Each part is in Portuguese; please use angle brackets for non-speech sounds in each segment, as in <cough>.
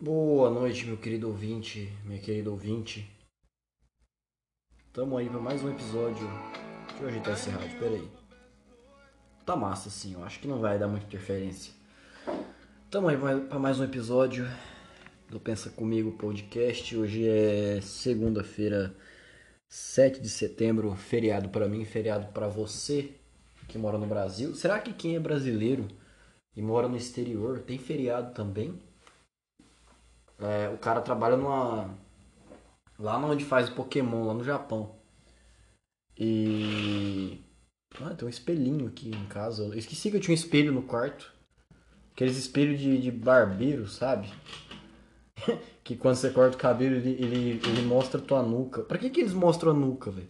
Boa noite, meu querido ouvinte, minha querida ouvinte. Tamo aí pra mais um episódio. Deixa eu ajeitar esse rádio, pera aí. Tá massa assim, eu acho que não vai dar muita interferência. Tamo aí pra mais um episódio do Pensa Comigo Podcast. Hoje é segunda-feira, 7 de setembro, feriado pra mim, feriado pra você que mora no Brasil. Será que quem é brasileiro e mora no exterior tem feriado também? É, o cara trabalha numa. Lá onde faz o Pokémon, lá no Japão. E. Ah, tem um espelhinho aqui em casa. Eu esqueci que eu tinha um espelho no quarto. Aqueles espelhos de, de barbeiro, sabe? <laughs> que quando você corta o cabelo ele, ele, ele mostra tua nuca. Pra que, que eles mostram a nuca, velho?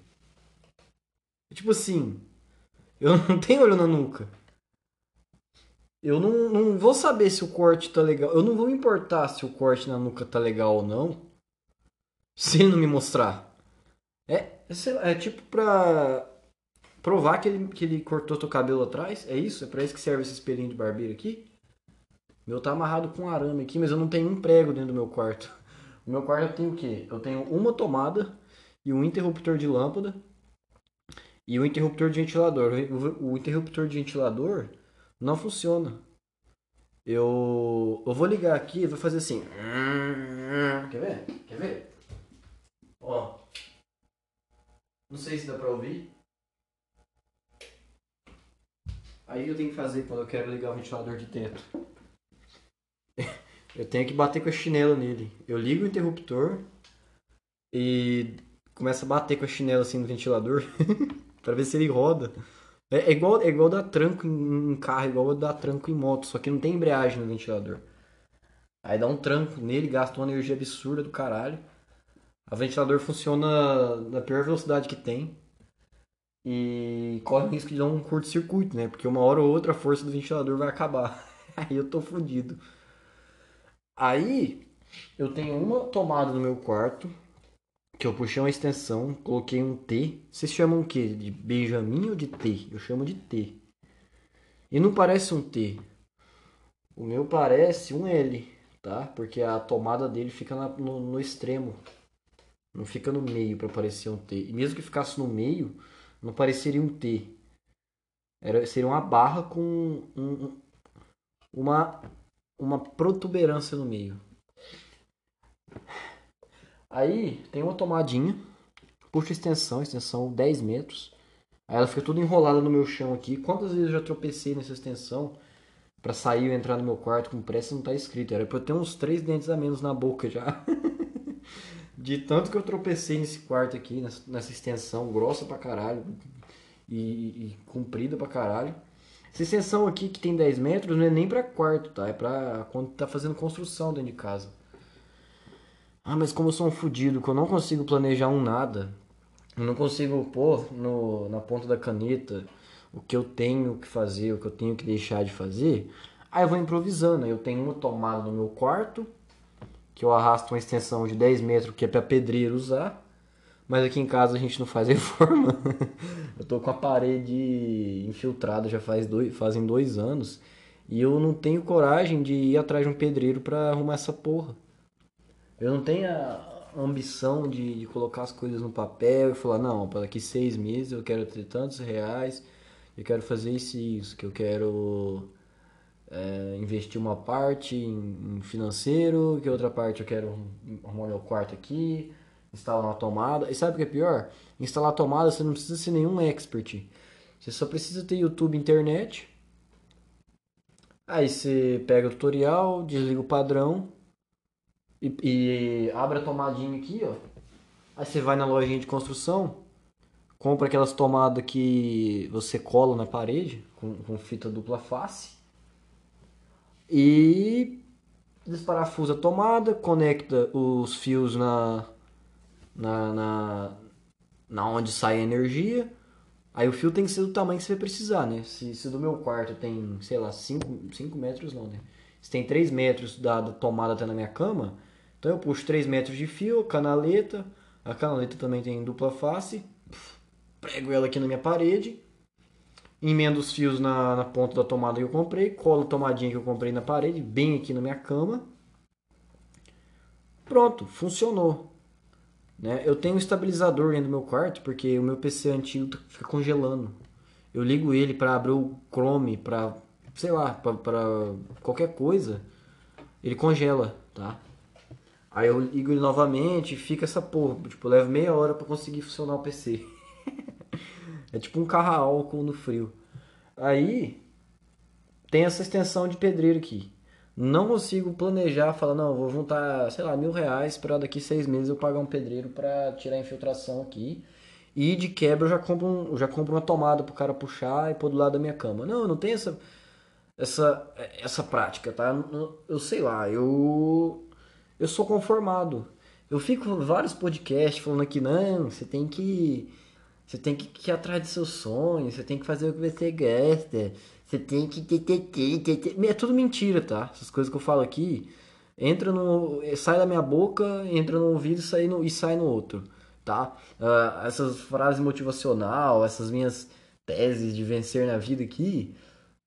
Tipo assim. Eu não tenho olho na nuca. Eu não, não vou saber se o corte tá legal. Eu não vou me importar se o corte na nuca tá legal ou não. Se ele não me mostrar. É, é, é tipo pra provar que ele, que ele cortou teu cabelo atrás. É isso? É pra isso que serve esse espelhinho de barbeiro aqui? Meu tá amarrado com arame aqui, mas eu não tenho um prego dentro do meu quarto. O meu quarto eu tenho o quê? Eu tenho uma tomada e um interruptor de lâmpada e um interruptor de ventilador. O, o interruptor de ventilador não funciona. Eu, eu vou ligar aqui e vou fazer assim. Quer ver? Quer ver? Ó. Não sei se dá pra ouvir. Aí eu tenho que fazer quando eu quero ligar o ventilador de teto. <laughs> Eu tenho que bater com a chinela nele. Eu ligo o interruptor e começo a bater com a chinela assim no ventilador <laughs> pra ver se ele roda. É, é igual, é igual dar tranco em, em carro, é igual dar tranco em moto, só que não tem embreagem no ventilador. Aí dá um tranco nele, gasta uma energia absurda do caralho. O ventilador funciona na pior velocidade que tem. E corre o risco de dar um curto-circuito, né? Porque uma hora ou outra a força do ventilador vai acabar. <laughs> Aí eu tô fudido. Aí eu tenho uma tomada no meu quarto que eu puxei uma extensão, coloquei um T. Vocês chamam o quê? De Benjamin ou de T? Eu chamo de T. E não parece um T. O meu parece um L, tá? Porque a tomada dele fica na, no, no, extremo. Não fica no meio para parecer um T. E mesmo que ficasse no meio, não pareceria um T. Era, seria uma barra com um, uma, uma protuberância no meio. Aí tem uma tomadinha, puxa extensão, extensão 10 metros. Aí ela fica toda enrolada no meu chão aqui. Quantas vezes eu já tropecei nessa extensão para sair e entrar no meu quarto com pressa não tá escrito. Era pra eu ter uns três dentes a menos na boca já. <laughs> De tanto que eu tropecei nesse quarto aqui, nessa, nessa extensão grossa pra caralho e, e, comprida pra caralho. Essa extensão aqui que tem 10 metros não é nem pra quarto, tá? É pra quando tá fazendo construção dentro de casa. Ah, mas como eu sou um fudido, que eu não consigo planejar um nada, eu não consigo pôr no, na ponta da caneta o que eu tenho que fazer, o que eu tenho que deixar de fazer, aí eu vou improvisando. Eu tenho uma tomada no meu quarto, que eu arrasto uma extensão de 10 metros, que é para pedreiro usar, mas aqui em casa a gente não faz <laughs> reforma. eu tô com a parede infiltrada já faz dois, fazem dois anos, e eu não tenho coragem de ir atrás de um pedreiro para arrumar essa porra. Eu não tenho a ambição de, de, colocar as coisas no papel e falar, não, para daqui seis meses eu quero ter tantos reais, eu quero fazer isso e isso, que eu quero é, investir uma parte em, em, financeiro, que outra parte eu quero arrumar meu quarto aqui, instalar uma tomada. E sabe o que é pior? Instalar tomada você não precisa ser nenhum expert. Você só precisa ter YouTube internet. Aí você pega o tutorial, desliga o padrão, e, e abre a tomadinha aqui, ó. Aí você vai na lojinha de construção, compra aquelas tomadas que você cola na parede com, com fita dupla face e desparafusa a tomada, conecta os fios na, na, na, na onde sai a energia. Aí o fio tem que ser do tamanho que você precisar, né? Se, se do meu quarto tem, sei lá, 5 metros não, né? Se tem 3 metros da, da tomada até na minha cama, Então eu puxo 3 metros de fio, canaleta, a canaleta também tem dupla face, prego ela aqui na minha parede, emendo os fios na, na ponta da tomada que eu comprei, colo a tomadinha que eu comprei na parede, bem aqui na minha cama. Pronto, funcionou. Né? Eu tenho um estabilizador dentro do meu quarto porque o meu PC antigo tá- fica congelando. Eu ligo ele para abrir o Chrome, para sei lá, para qualquer coisa, ele congela, tá? Aí eu ligo ele novamente e fica essa porra. Tipo, leva meia hora para conseguir funcionar o PC. <laughs> é tipo um carro a álcool no frio. Aí tem essa extensão de pedreiro aqui. Não consigo planejar, falar, não, vou juntar, sei lá, mil reais para daqui seis meses eu pagar um pedreiro para tirar a infiltração aqui. E de quebra eu já compro, um, já compro uma tomada pro cara puxar e pôr do lado da minha cama. Não, não tem essa, essa, essa prática, tá? Eu sei lá, eu, eu sou conformado. Eu fico vários podcasts falando aqui, não, você tem que. Você tem que ir atrás dos seus sonhos, você tem que fazer o que você gosta, você tem que. É tudo mentira, tá? Essas coisas que eu falo aqui, entra no. sai da minha boca, entra no ouvido e sai no, e sai no outro, tá? Uh, essas frases motivacional, essas minhas teses de vencer na vida aqui,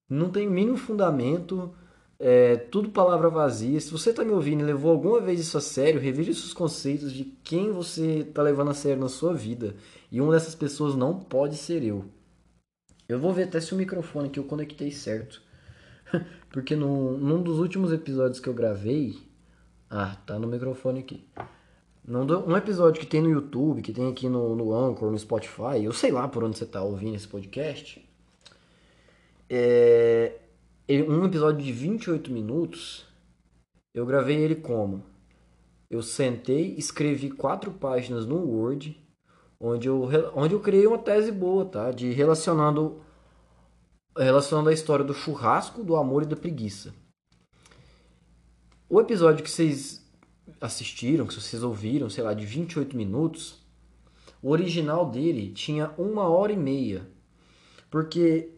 não tem mínimo fundamento, é tudo palavra vazia. Se você está me ouvindo e levou alguma vez isso a sério, reveja seus conceitos de quem você está levando a sério na sua vida. E uma dessas pessoas não pode ser eu. Eu vou ver até se o microfone que eu conectei certo. <laughs> Porque no, num dos últimos episódios que eu gravei. Ah, tá no microfone aqui. Num, um episódio que tem no YouTube, que tem aqui no, no Anchor, no Spotify, eu sei lá por onde você tá ouvindo esse podcast. É, um episódio de 28 minutos, eu gravei ele como? Eu sentei, escrevi quatro páginas no Word, onde eu, onde eu criei uma tese boa, tá? De relacionando, relacionando a história do churrasco, do amor e da preguiça. O episódio que vocês assistiram, que vocês ouviram, sei lá, de 28 minutos, o original dele tinha uma hora e meia. Porque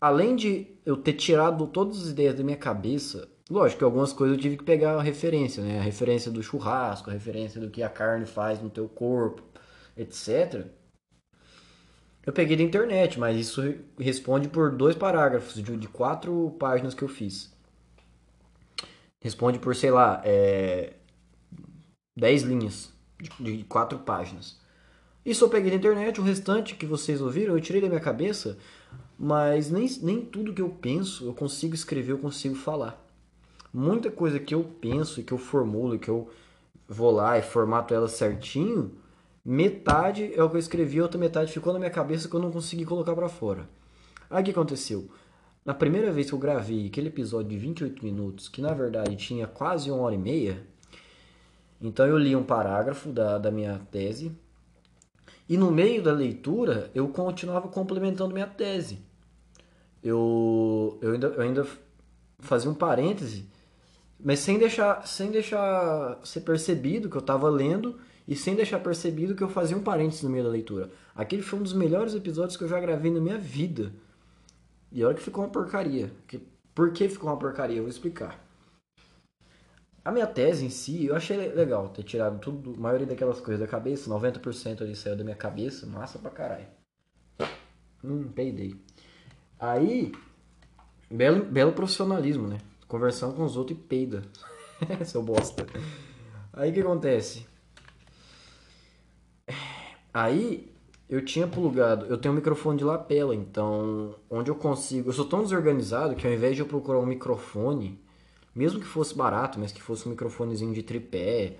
além de eu ter tirado todas as ideias da minha cabeça, lógico que algumas coisas eu tive que pegar a referência, né? A referência do churrasco, a referência do que a carne faz no teu corpo, etc. Eu peguei da internet, mas isso responde por dois parágrafos de, de quatro páginas que eu fiz. Responde por, sei lá, é, 10 linhas de, de quatro páginas. Isso eu peguei da internet, o restante que vocês ouviram eu tirei da minha cabeça mas nem, nem tudo que eu penso eu consigo escrever, eu consigo falar. Muita coisa que eu penso e que eu formulo, que eu vou lá e formato ela certinho, metade é o que eu escrevi, a outra metade ficou na minha cabeça que eu não consegui colocar para fora. Aí o que aconteceu? Na primeira vez que eu gravei aquele episódio de 28 minutos, que na verdade tinha quase uma hora e meia, então eu li um parágrafo da, da minha tese, e no meio da leitura eu continuava complementando minha tese eu, eu, ainda, eu ainda fazia um parêntese, mas sem deixar, sem deixar ser percebido que eu estava lendo e sem deixar percebido que eu fazia um parêntese no meio da leitura. Aquele foi um dos melhores episódios que eu já gravei na minha vida. E olha que ficou uma porcaria. Por que ficou uma porcaria? Eu vou explicar. A minha tese em si, eu achei legal ter tirado tudo, a maioria daquelas coisas da cabeça, 90% ali saiu da minha cabeça, massa pra caralho. Hum, peidei. Aí, belo, belo profissionalismo, né? Conversando com os outros e peida. <laughs> Seu bosta. Aí o que acontece? Aí eu tinha plugado, eu tenho um microfone de lapela, então onde eu consigo, eu sou tão desorganizado que ao invés de eu procurar um microfone, mesmo que fosse barato, mas que fosse um microfonezinho de tripé,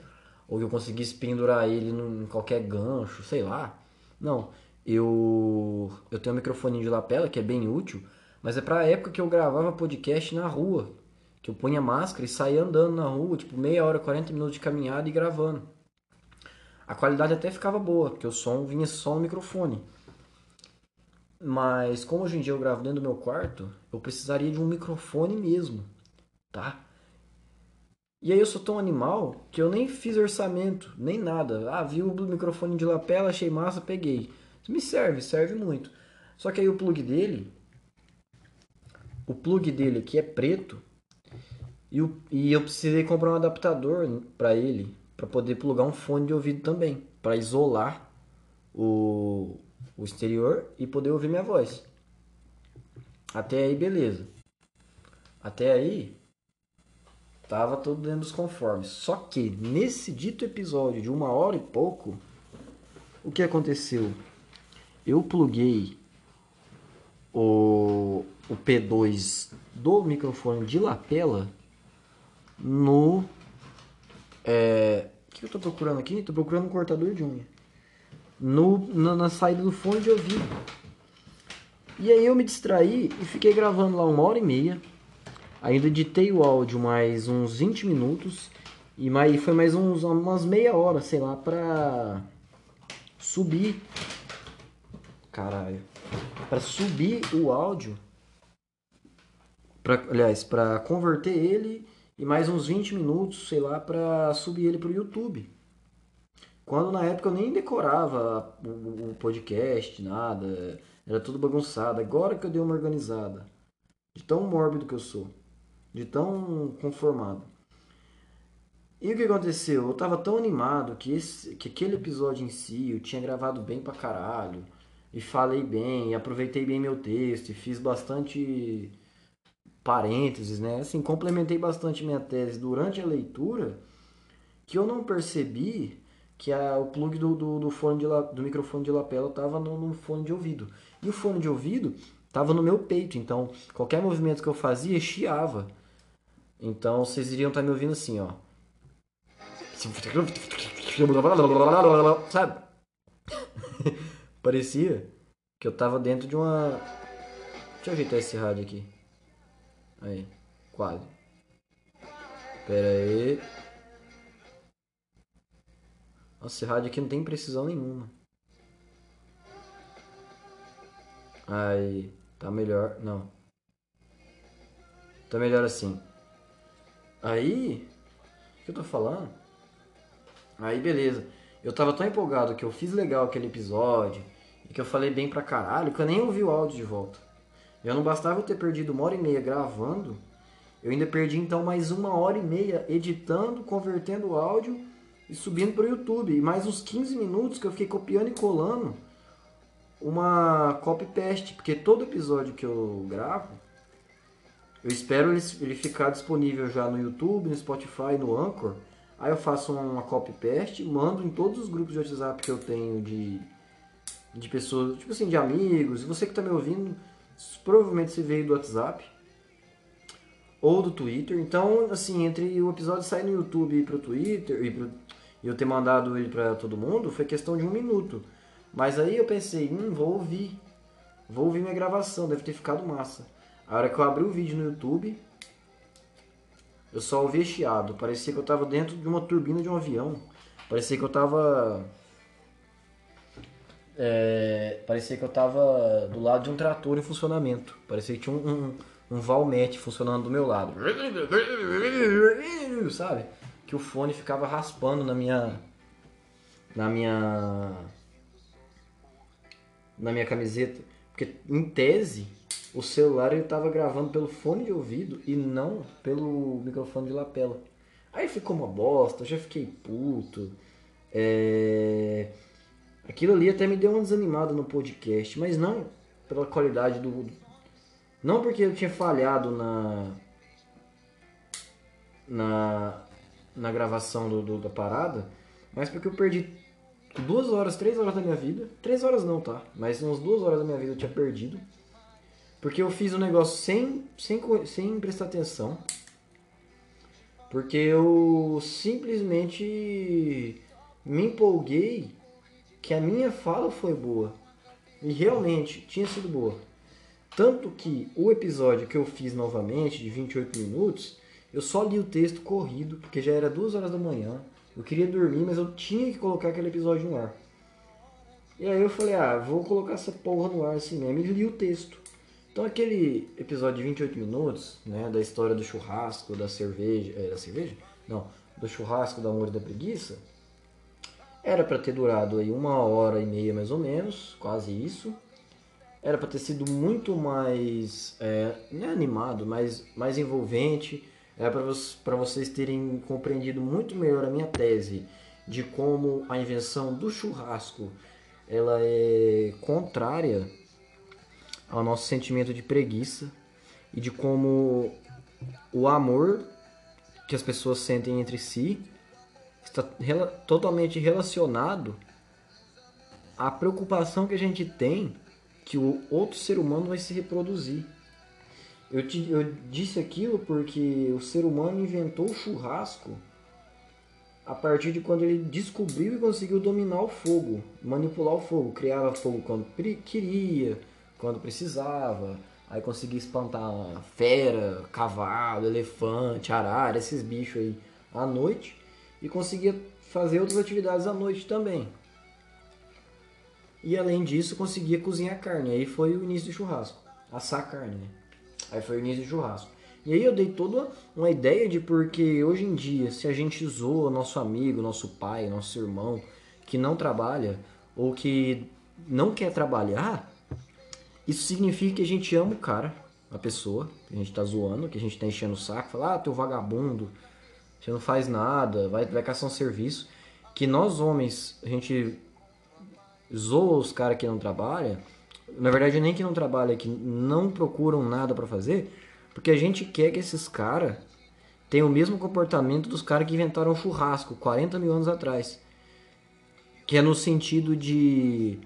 ou que eu conseguisse pendurar ele em qualquer gancho, sei lá. Não, eu eu tenho um microfone de lapela que é bem útil, mas é pra época que eu gravava podcast na rua, que eu punha máscara e saía andando na rua, tipo meia hora, 40 minutos de caminhada e gravando. A qualidade até ficava boa, porque o som vinha só no microfone. Mas como hoje em dia eu gravo dentro do meu quarto, eu precisaria de um microfone mesmo, tá? E aí eu sou tão animal que eu nem fiz orçamento, nem nada. Ah, vi o microfone de lapela, achei massa, peguei. Me serve, serve muito. Só que aí o plug dele, o plug dele aqui é preto E, eu precisei comprar um adaptador pra ele, pra poder plugar um fone de ouvido também, pra isolar o, o exterior e poder ouvir minha voz. Até aí, beleza. Até aí, tava tudo dentro dos conformes. Só que nesse dito episódio de uma hora e pouco, o que aconteceu? Eu pluguei o, o P2 do microfone de lapela no. É, o que eu tô procurando aqui? Tô procurando um cortador de unha. No, na, na saída do fone de ouvido. E aí eu me distraí e fiquei gravando lá uma hora e meia. Ainda editei o áudio mais uns 20 minutos. E mais, foi mais uns, umas meia hora, sei lá, pra subir. Caralho. Pra subir o áudio. Pra, aliás, pra converter ele e mais uns 20 minutos, sei lá, pra subir ele pro YouTube. Quando na época eu nem decorava o, o podcast, nada. Era tudo bagunçado. Agora que eu dei uma organizada. De tão mórbido que eu sou. De tão conformado. E o que aconteceu? Eu tava tão animado que, esse, que aquele episódio em si eu tinha gravado bem pra caralho. E falei bem, e aproveitei bem meu texto, e fiz bastante parênteses, né? Assim, complementei bastante minha tese durante a leitura, que eu não percebi que a, o plug do, do, do fone de do microfone de lapela estava no, no fone de ouvido. E o fone de ouvido estava no meu peito, então qualquer movimento que eu fazia chiava. Então vocês iriam estar me ouvindo assim, ó. Sabe? <laughs> Parecia que eu tava dentro de uma. Deixa eu ajeitar esse rádio aqui. Aí, quase. Pera aí. Nossa, esse rádio aqui não tem precisão nenhuma. Aí, tá melhor. Não. Tá melhor assim. Aí, o que eu tô falando? Aí, beleza. Eu tava tão empolgado que eu fiz legal aquele episódio e que eu falei bem pra caralho que eu nem ouvi o áudio de volta. Já não bastava eu ter perdido uma hora e meia gravando, eu ainda perdi então mais uma hora e meia editando, convertendo o áudio e subindo pro YouTube. E mais uns 15 minutos que eu fiquei copiando e colando uma copy-paste, porque todo episódio que eu gravo, eu espero ele, ficar disponível já no YouTube, no Spotify, no Anchor. Aí eu faço uma copy-paste, mando em todos os grupos de WhatsApp que eu tenho de, de pessoas, tipo assim, de amigos. E você que tá me ouvindo, provavelmente você veio do WhatsApp ou do Twitter. Então, assim, entre o episódio sair no YouTube e pro Twitter e, pro- eu ter mandado ele pra todo mundo, foi questão de um minuto. Mas aí eu pensei, hum, vou ouvir. Vou ouvir minha gravação, deve ter ficado massa. A hora que eu abri o vídeo no YouTube, eu só ouvia chiado. Parecia que eu tava dentro de uma turbina de um avião. Parecia que eu tava. É, parecia que eu tava do lado de um trator em funcionamento. Parecia que tinha um, um, um Valmet funcionando do meu lado. Sabe? Que o fone ficava raspando na minha. Na minha. Na minha camiseta. Porque, em tese, o celular ele tava gravando pelo fone de ouvido e não pelo microfone de lapela. Aí ficou uma bosta, eu já fiquei puto. É... Aquilo ali até me deu uma desanimada no podcast, mas não pela qualidade do. Não porque eu tinha falhado na. Na, na gravação do, do- da parada, mas porque eu perdi duas horas, três horas da minha vida. Três horas não, tá? Mas umas duas horas da minha vida eu tinha perdido. Porque eu fiz um negócio sem, sem, sem prestar atenção. Porque eu simplesmente me empolguei que a minha fala foi boa. E realmente tinha sido boa. Tanto que o episódio que eu fiz novamente, de 28 minutos, eu só li o texto corrido, porque já era duas horas da manhã. Eu queria dormir, mas eu tinha que colocar aquele episódio no ar. E aí eu falei, ah, vou colocar essa porra no ar assim mesmo, e li o texto. Então aquele episódio de 28 minutos, né, da história do churrasco, da cerveja, é, da cerveja? Não, do churrasco, da amor e da preguiça, era pra ter durado aí uma hora e meia mais ou menos, quase isso. Era pra ter sido muito mais, é, é animado, mas mais envolvente. é para vocês terem compreendido muito melhor a minha tese de como a invenção do churrasco ela é contrária ao nosso sentimento de preguiça e de como o amor que as pessoas sentem entre si está rela totalmente relacionado à preocupação que a gente tem que o outro ser humano vai se reproduzir. Eu, te, eu disse aquilo porque o ser humano inventou o churrasco a partir de quando ele descobriu e conseguiu dominar o fogo, manipular o fogo, criava fogo quando queria, quando precisava, aí conseguia espantar fera, cavalo, elefante, arara, esses bichos aí à noite e conseguia fazer outras atividades à noite também. E além disso, conseguia cozinhar carne. Aí foi o início do churrasco, assar carne, né? Aí foi o início do churrasco. E aí eu dei toda uma ideia de porque hoje em dia, se a gente zoa nosso amigo, nosso pai, nosso irmão, que não trabalha ou que não quer trabalhar, isso significa que a gente ama o cara, a pessoa, que a gente tá zoando, que a gente tá enchendo o saco, fala, ah, teu vagabundo, você não faz nada, vai, vai caçar um serviço. Que nós homens, a gente zoa os caras que não trabalham, na verdade nem que não trabalham, que não procuram nada para fazer, porque a gente quer que esses caras tenham o mesmo comportamento dos caras que inventaram o churrasco 40 mil anos atrás. Que é no sentido de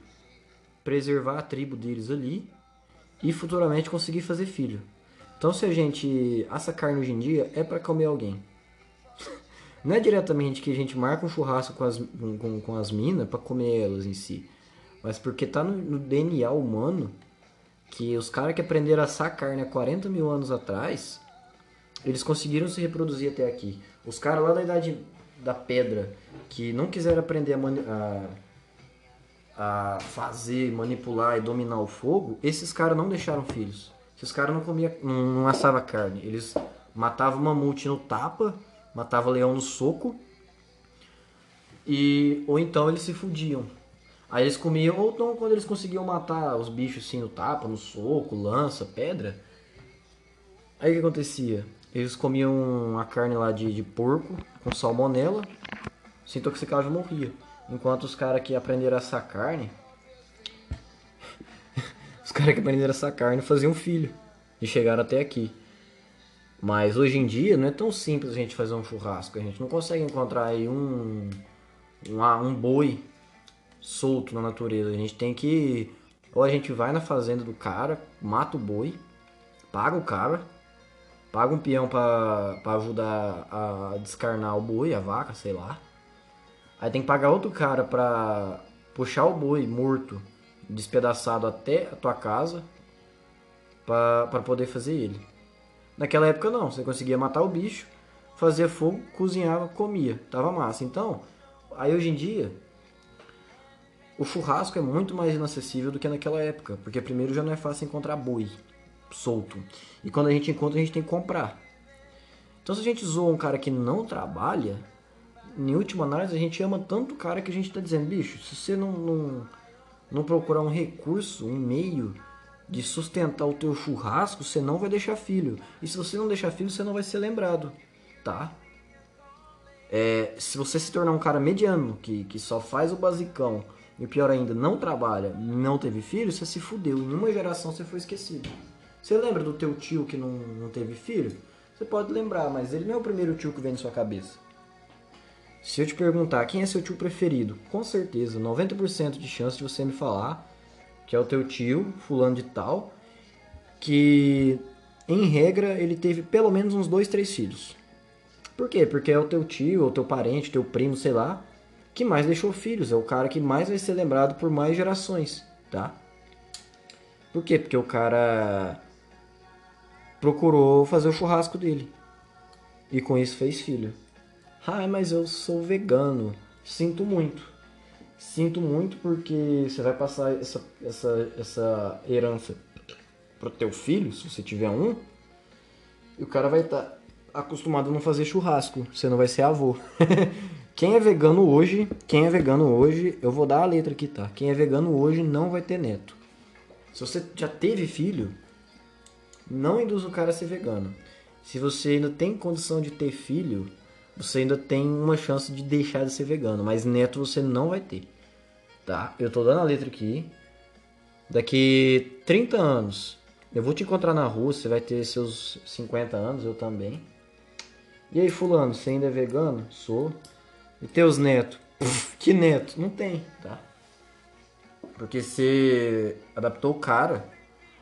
preservar a tribo deles ali e futuramente conseguir fazer filho. Então se a gente assa carne hoje em dia é para comer alguém. Não é diretamente que a gente marca um churrasco com as, com, com as minas para comer elas em si. Mas porque tá no, no DNA humano que os caras que aprenderam a assar carne há 40 mil anos atrás, eles conseguiram se reproduzir até aqui. Os caras lá da idade da pedra, que não quiseram aprender a, a, a fazer, manipular e dominar o fogo, esses caras não deixaram filhos. Esses caras não comiam, não, não assavam carne. Eles matavam mamute no tapa, matavam leão no soco, e ou então eles se fudiam. Aí eles comiam, ou então quando eles conseguiam matar os bichos assim no tapa, no soco, lança, pedra. Aí o que acontecia? Eles comiam a carne lá de, de porco com salmonela, se intoxicavam e morria. Enquanto os caras que aprenderam a assar carne. <laughs> os caras que aprenderam a assar carne faziam filho. E chegaram até aqui. Mas hoje em dia não é tão simples a gente fazer um churrasco. A gente não consegue encontrar aí um, um, um boi solto na natureza. A gente tem que. Ou a gente vai na fazenda do cara, mata o boi, paga o cara, paga um peão para ajudar a descarnar o boi, a vaca, sei lá. Aí tem que pagar outro cara pra puxar o boi morto, despedaçado até a tua casa, para poder fazer ele. Naquela época não, você conseguia matar o bicho, fazia fogo, cozinhava, comia, tava massa. Então, aí hoje em dia, o churrasco é muito mais inacessível do que naquela época, porque primeiro já não é fácil encontrar boi solto. E quando a gente encontra, a gente tem que comprar. Então se a gente zoa um cara que não trabalha, em última análise a gente ama tanto o cara que a gente está dizendo, bicho, se você não, não, não procurar um recurso, um meio de sustentar o teu churrasco, você não vai deixar filho. E se você não deixar filho, você não vai ser lembrado, tá? É, se você se tornar um cara mediano, que, que só faz o basicão, e pior ainda, não trabalha, não teve filho, você se fudeu. Em uma geração você foi esquecido. Você lembra do teu tio que não, não teve filho? Você pode lembrar, mas ele não é o primeiro tio que vem na sua cabeça. Se eu te perguntar quem é seu tio preferido, com certeza, 90% de chance de você me falar que é o teu tio, fulano de tal, que em regra ele teve pelo menos uns dois, três filhos. Por quê? Porque é o teu tio, ou teu parente, teu primo, sei lá, que mais deixou filhos, é o cara que mais vai ser lembrado por mais gerações, tá? Por quê? Porque o cara procurou fazer o churrasco dele e com isso fez filho. Ah, mas eu sou vegano. Sinto muito. Sinto muito porque você vai passar essa, essa, essa herança pro teu filho, se você tiver um, e o cara vai estar tá acostumado a não fazer churrasco. Você não vai ser avô. <laughs> Quem é vegano hoje, quem é vegano hoje, eu vou dar a letra aqui, tá? Quem é vegano hoje não vai ter neto. Se você já teve filho, não induz o cara a ser vegano. se você ainda tem condição de ter filho, você ainda tem uma chance de deixar de ser vegano, mas neto você não vai ter. Tá? Eu tô dando a letra aqui. Daqui 30 anos, eu vou te encontrar na rua, você vai ter seus 50 anos, eu também. E aí, fulano, você ainda é vegano? Sou. E teus netos? Que neto? Não tem, tá? Porque você adaptou o cara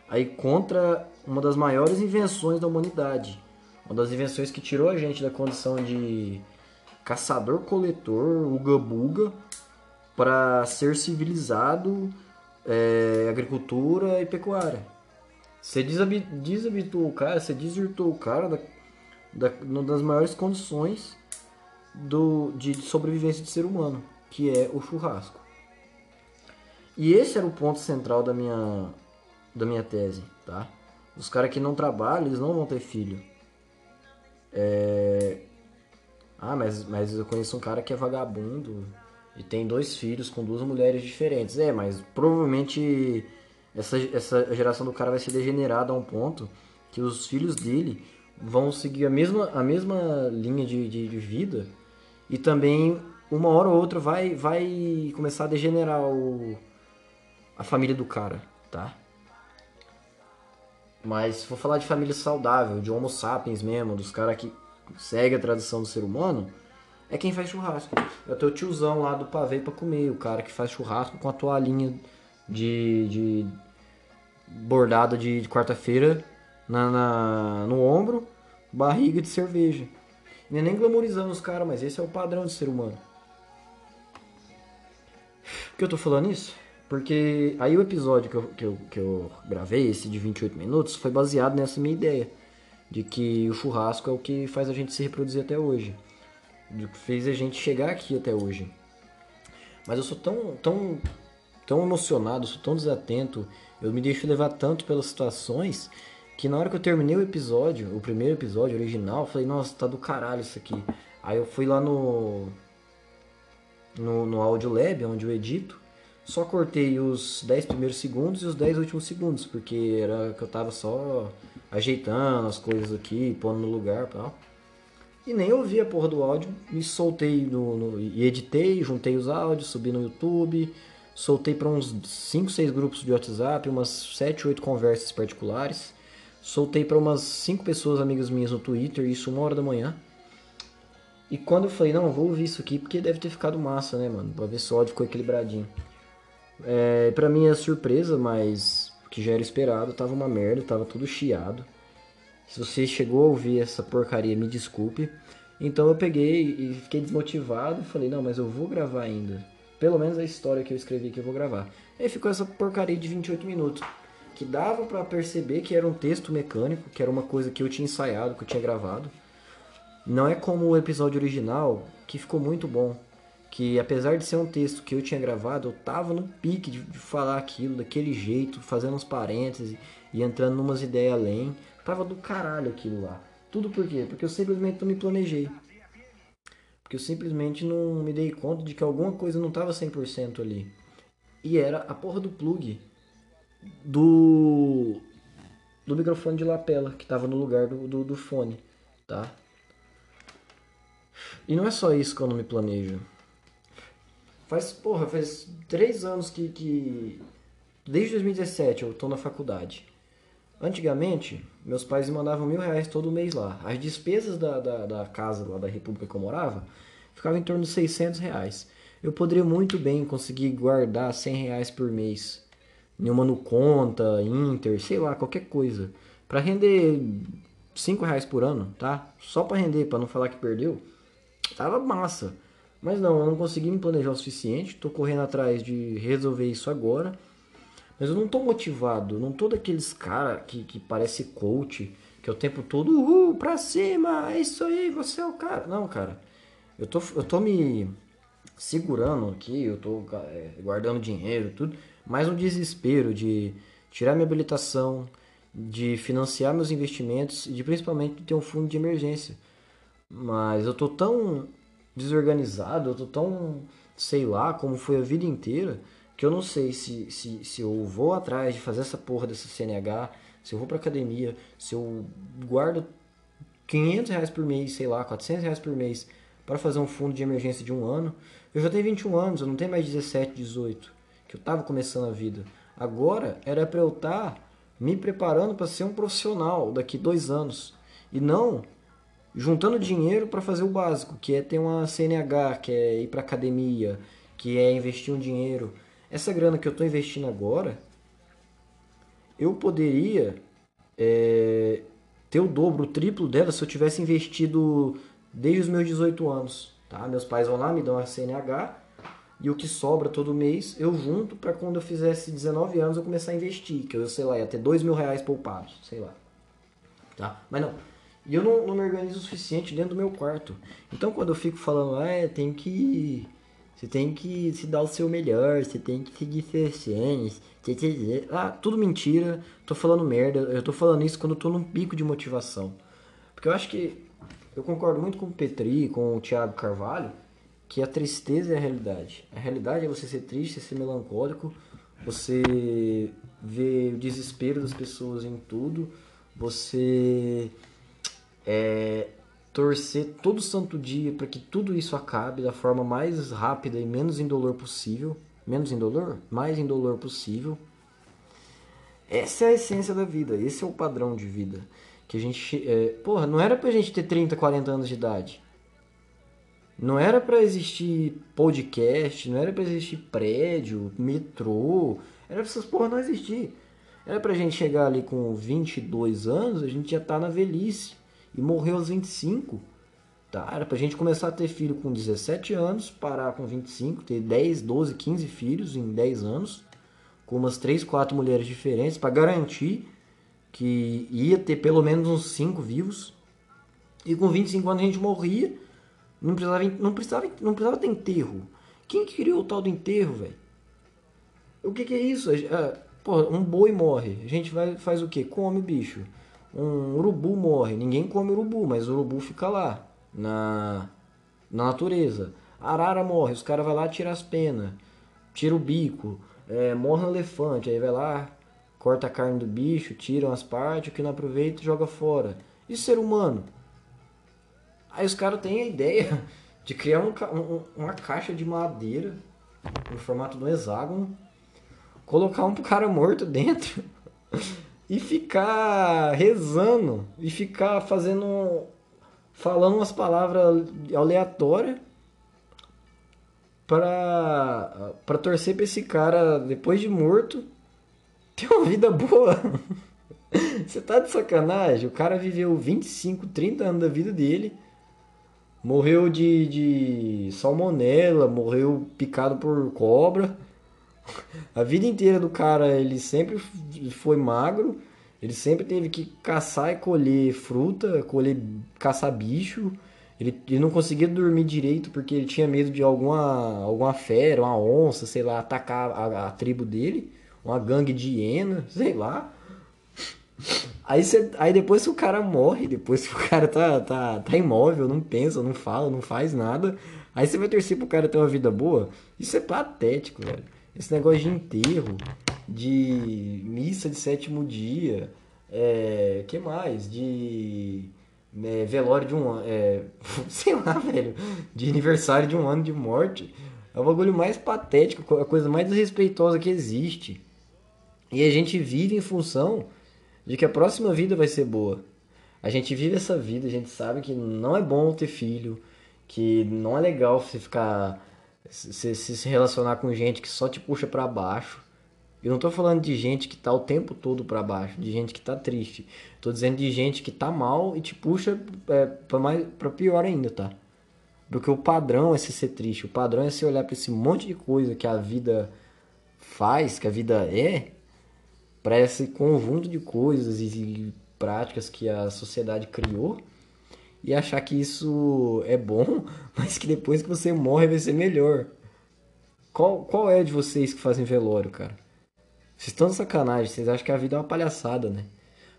aí contra uma das maiores invenções da humanidade. Uma das invenções que tirou a gente da condição de caçador-coletor, uga-buga, para ser civilizado, é, agricultura e pecuária. Você desabi- desabituou o cara, você desvirtuou o cara da, da, das maiores condições do, de sobrevivência de ser humano, que é o churrasco. E esse era o ponto central da minha, da minha tese, tá? Os caras que não trabalham, eles não vão ter filho. É... Ah, mas, mas eu conheço um cara que é vagabundo e tem dois filhos com duas mulheres diferentes. É, mas provavelmente essa, essa geração do cara vai ser degenerada a um ponto que os filhos dele vão seguir a mesma, a mesma linha de, de, de vida e também uma hora ou outra vai, vai começar a degenerar o, a família do cara, tá? Mas se for falar de família saudável, de homo sapiens mesmo, dos caras que seguem a tradição do ser humano, é quem faz churrasco. É o teu tiozão lá do pavê pra comer, o cara que faz churrasco com a toalhinha de, de bordada de, de quarta-feira na, na- no ombro, barriga de cerveja. Não é nem glamorizando os caras, mas esse é o padrão de ser humano. Por que eu tô falando isso? Porque aí o episódio que eu, que, eu, que eu gravei, esse de 28 minutos, foi baseado nessa minha ideia. De que o churrasco é o que faz a gente se reproduzir até hoje. Do que fez a gente chegar aqui até hoje. Mas eu sou tão, tão, tão emocionado, sou tão desatento, eu me deixo levar tanto pelas situações, que na hora que eu terminei o episódio, o primeiro episódio original, eu falei, nossa, tá do caralho isso aqui. Aí eu fui lá no, no, no Audio Lab, onde eu edito, só cortei os 10 primeiros segundos e os 10 últimos segundos, porque era que eu tava só ajeitando as coisas aqui, pondo no lugar e tal. E nem ouvi a porra do áudio, me soltei no, no- e editei, juntei os áudios, subi no YouTube, soltei para uns 5, 6 grupos de WhatsApp, umas 7, 8 conversas particulares, soltei para umas 5 pessoas amigas minhas no Twitter, isso uma hora da manhã. E quando eu falei, não, vou ouvir isso aqui porque deve ter ficado massa, né, mano? Pra ver se o áudio ficou equilibradinho. É, pra mim é surpresa, mas que já era esperado, tava uma merda, tava tudo chiado. Se você chegou a ouvir essa porcaria, me desculpe. Então eu peguei e fiquei desmotivado falei, não, mas eu vou gravar ainda. Pelo menos a história que eu escrevi que eu vou gravar. Aí ficou essa porcaria de 28 minutos. Que dava pra perceber que era um texto mecânico, que era uma coisa que eu tinha ensaiado, que eu tinha gravado. Não é como o episódio original, que ficou muito bom. Que apesar de ser um texto que eu tinha gravado, eu tava no pique de, de falar aquilo daquele jeito, fazendo uns parênteses e entrando numas ideias além. Tava do caralho aquilo lá. Tudo por quê? Porque eu simplesmente não me planejei. Porque eu simplesmente não me dei conta de que alguma coisa não tava 100% ali. E era a porra do plug do do microfone de lapela que tava no lugar do, do, do fone, tá? E não é só isso que eu não me planejo. Faz, porra, faz três anos que, que. Desde 2017 eu tô na faculdade. Antigamente, meus pais me mandavam mil reais todo mês lá. As despesas da, da, da casa lá da república que eu morava ficavam em torno de 600 reais. Eu poderia muito bem conseguir guardar 100 reais por mês. Em uma no conta, Inter, sei lá, qualquer coisa. Pra render 5 reais por ano, tá? Só pra render, pra não falar que perdeu. Tava massa. Mas não, eu não consegui me planejar o suficiente. Tô correndo atrás de resolver isso agora. Mas eu não tô motivado. Não tô daqueles cara que, que parece coach. Que é o tempo todo, uhul, pra cima, é isso aí, você é o cara. Não, cara. Eu tô, eu tô me segurando aqui, eu tô é, guardando dinheiro, tudo. Mais um desespero de tirar minha habilitação, de financiar meus investimentos e de principalmente ter um fundo de emergência. Mas eu tô tão desorganizado, eu tô tão, sei lá, como foi a vida inteira, que eu não sei se, se, se eu vou atrás de fazer essa porra dessa CNH, se eu vou pra academia, se eu guardo 500 reais por mês, sei lá, 400 reais por mês para fazer um fundo de emergência de um ano. Eu já tenho 21 anos, eu não tenho mais 17, 18, que eu tava começando a vida. Agora era para eu estar me preparando para ser um profissional daqui dois anos e não juntando dinheiro para fazer o básico, que é ter uma CNH, que é ir para academia, que é investir um dinheiro. Essa grana que eu estou investindo agora, eu poderia é, ter o dobro, o triplo dela se eu tivesse investido desde os meus 18 anos. Tá? Meus pais vão lá, me dão a CNH e o que sobra todo mês eu junto para quando eu fizesse 19 anos eu começar a investir, que eu sei lá, ia ter 2 mil reais poupados, sei lá. Tá? Mas não. E eu não, não me organizo o suficiente dentro do meu quarto. Então quando eu fico falando, ah, é, tem que. Você tem que se dar o seu melhor, você tem que seguir seus que- Ah, tudo mentira, tô falando merda. Eu tô falando isso quando eu tô num pico de motivação. Porque eu acho que eu concordo muito com o Petri, com o Thiago Carvalho, que a tristeza é a realidade. A realidade é você ser triste, ser melancólico, você ver o desespero das pessoas em tudo, você é, torcer todo santo dia para que tudo isso acabe da forma mais rápida e menos indolor possível. Menos indolor? Mais indolor possível. Essa é a essência da vida, esse é o padrão de vida. Que a gente. É, porra, não era pra gente ter 30, 40 anos de idade. Não era pra existir podcast, não era pra existir prédio, metrô. Era pra essas porra não existir. Era pra gente chegar ali com 22 anos, a gente já tá na velhice. E morrer aos 25. Tá? Era pra gente começar a ter filho com 17 anos, parar com 25, ter 10, 12, 15 filhos em 10 anos, com umas 3, 4 mulheres diferentes, pra garantir que ia ter pelo menos uns 5 vivos. E com 25 anos a gente morria, não precisava, não precisava, não precisava ter enterro. Quem que criou o tal do enterro, velho? O que, que é isso? Ah, pô, um boi morre. A gente vai, faz o quê? Come o bicho. Um urubu morre. Ninguém come urubu, mas o urubu fica lá, na, na natureza. Arara morre, os caras vão lá tirar as penas, tira o bico. É, morre um elefante, aí vai lá, corta a carne do bicho, tiram as partes, o que não aproveita joga fora. E ser humano? Aí os caras têm a ideia <laughs> de criar um um- uma caixa de madeira no formato de um hexágono, colocar um cara morto dentro <laughs> e ficar rezando e ficar fazendo falando umas palavras aleatórias para para torcer pra esse cara depois de morto ter uma vida boa. <laughs> Você tá de sacanagem? O cara viveu 25, 30 anos da vida dele. Morreu de, de salmonela, morreu picado por cobra. A vida inteira do cara, ele sempre foi magro. Ele sempre teve que caçar e colher fruta, colher, caçar bicho. Ele, ele não conseguia dormir direito porque ele tinha medo de alguma, alguma fera, uma onça, sei lá, atacar a, a tribo dele. Uma gangue de hiena, <laughs> sei lá. Aí, cê, aí depois que o cara morre, depois que o cara tá, tá, tá imóvel, não pensa, não fala, não faz nada, aí você vai torcer pro cara ter uma vida boa? Isso é patético, velho. Esse negócio de enterro, de missa de sétimo dia, é, que mais? De é, velório de um ano, é, <laughs> sei lá, velho, de aniversário de um ano de morte. É o bagulho mais patético, a coisa mais desrespeitosa que existe. E a gente vive em função de que a próxima vida vai ser boa. A gente vive essa vida, a gente sabe que não é bom ter filho, que não é legal você ficar se, se, se relacionar com gente que só te puxa pra baixo. Eu não tô falando de gente que tá o tempo todo pra baixo, de gente que tá triste. Tô dizendo de gente que tá mal e te puxa é, pra, mais, pra pior ainda, tá? Porque o padrão é você ser triste, o padrão é você olhar pra esse monte de coisa que a vida faz, que a vida é, para esse conjunto de coisas e práticas que a sociedade criou e achar que isso é bom, <laughs> mas que depois que você morre vai ser melhor. Qual, qual é de vocês que fazem velório, cara? Vocês estão de sacanagem, vocês acham que a vida é uma palhaçada, né?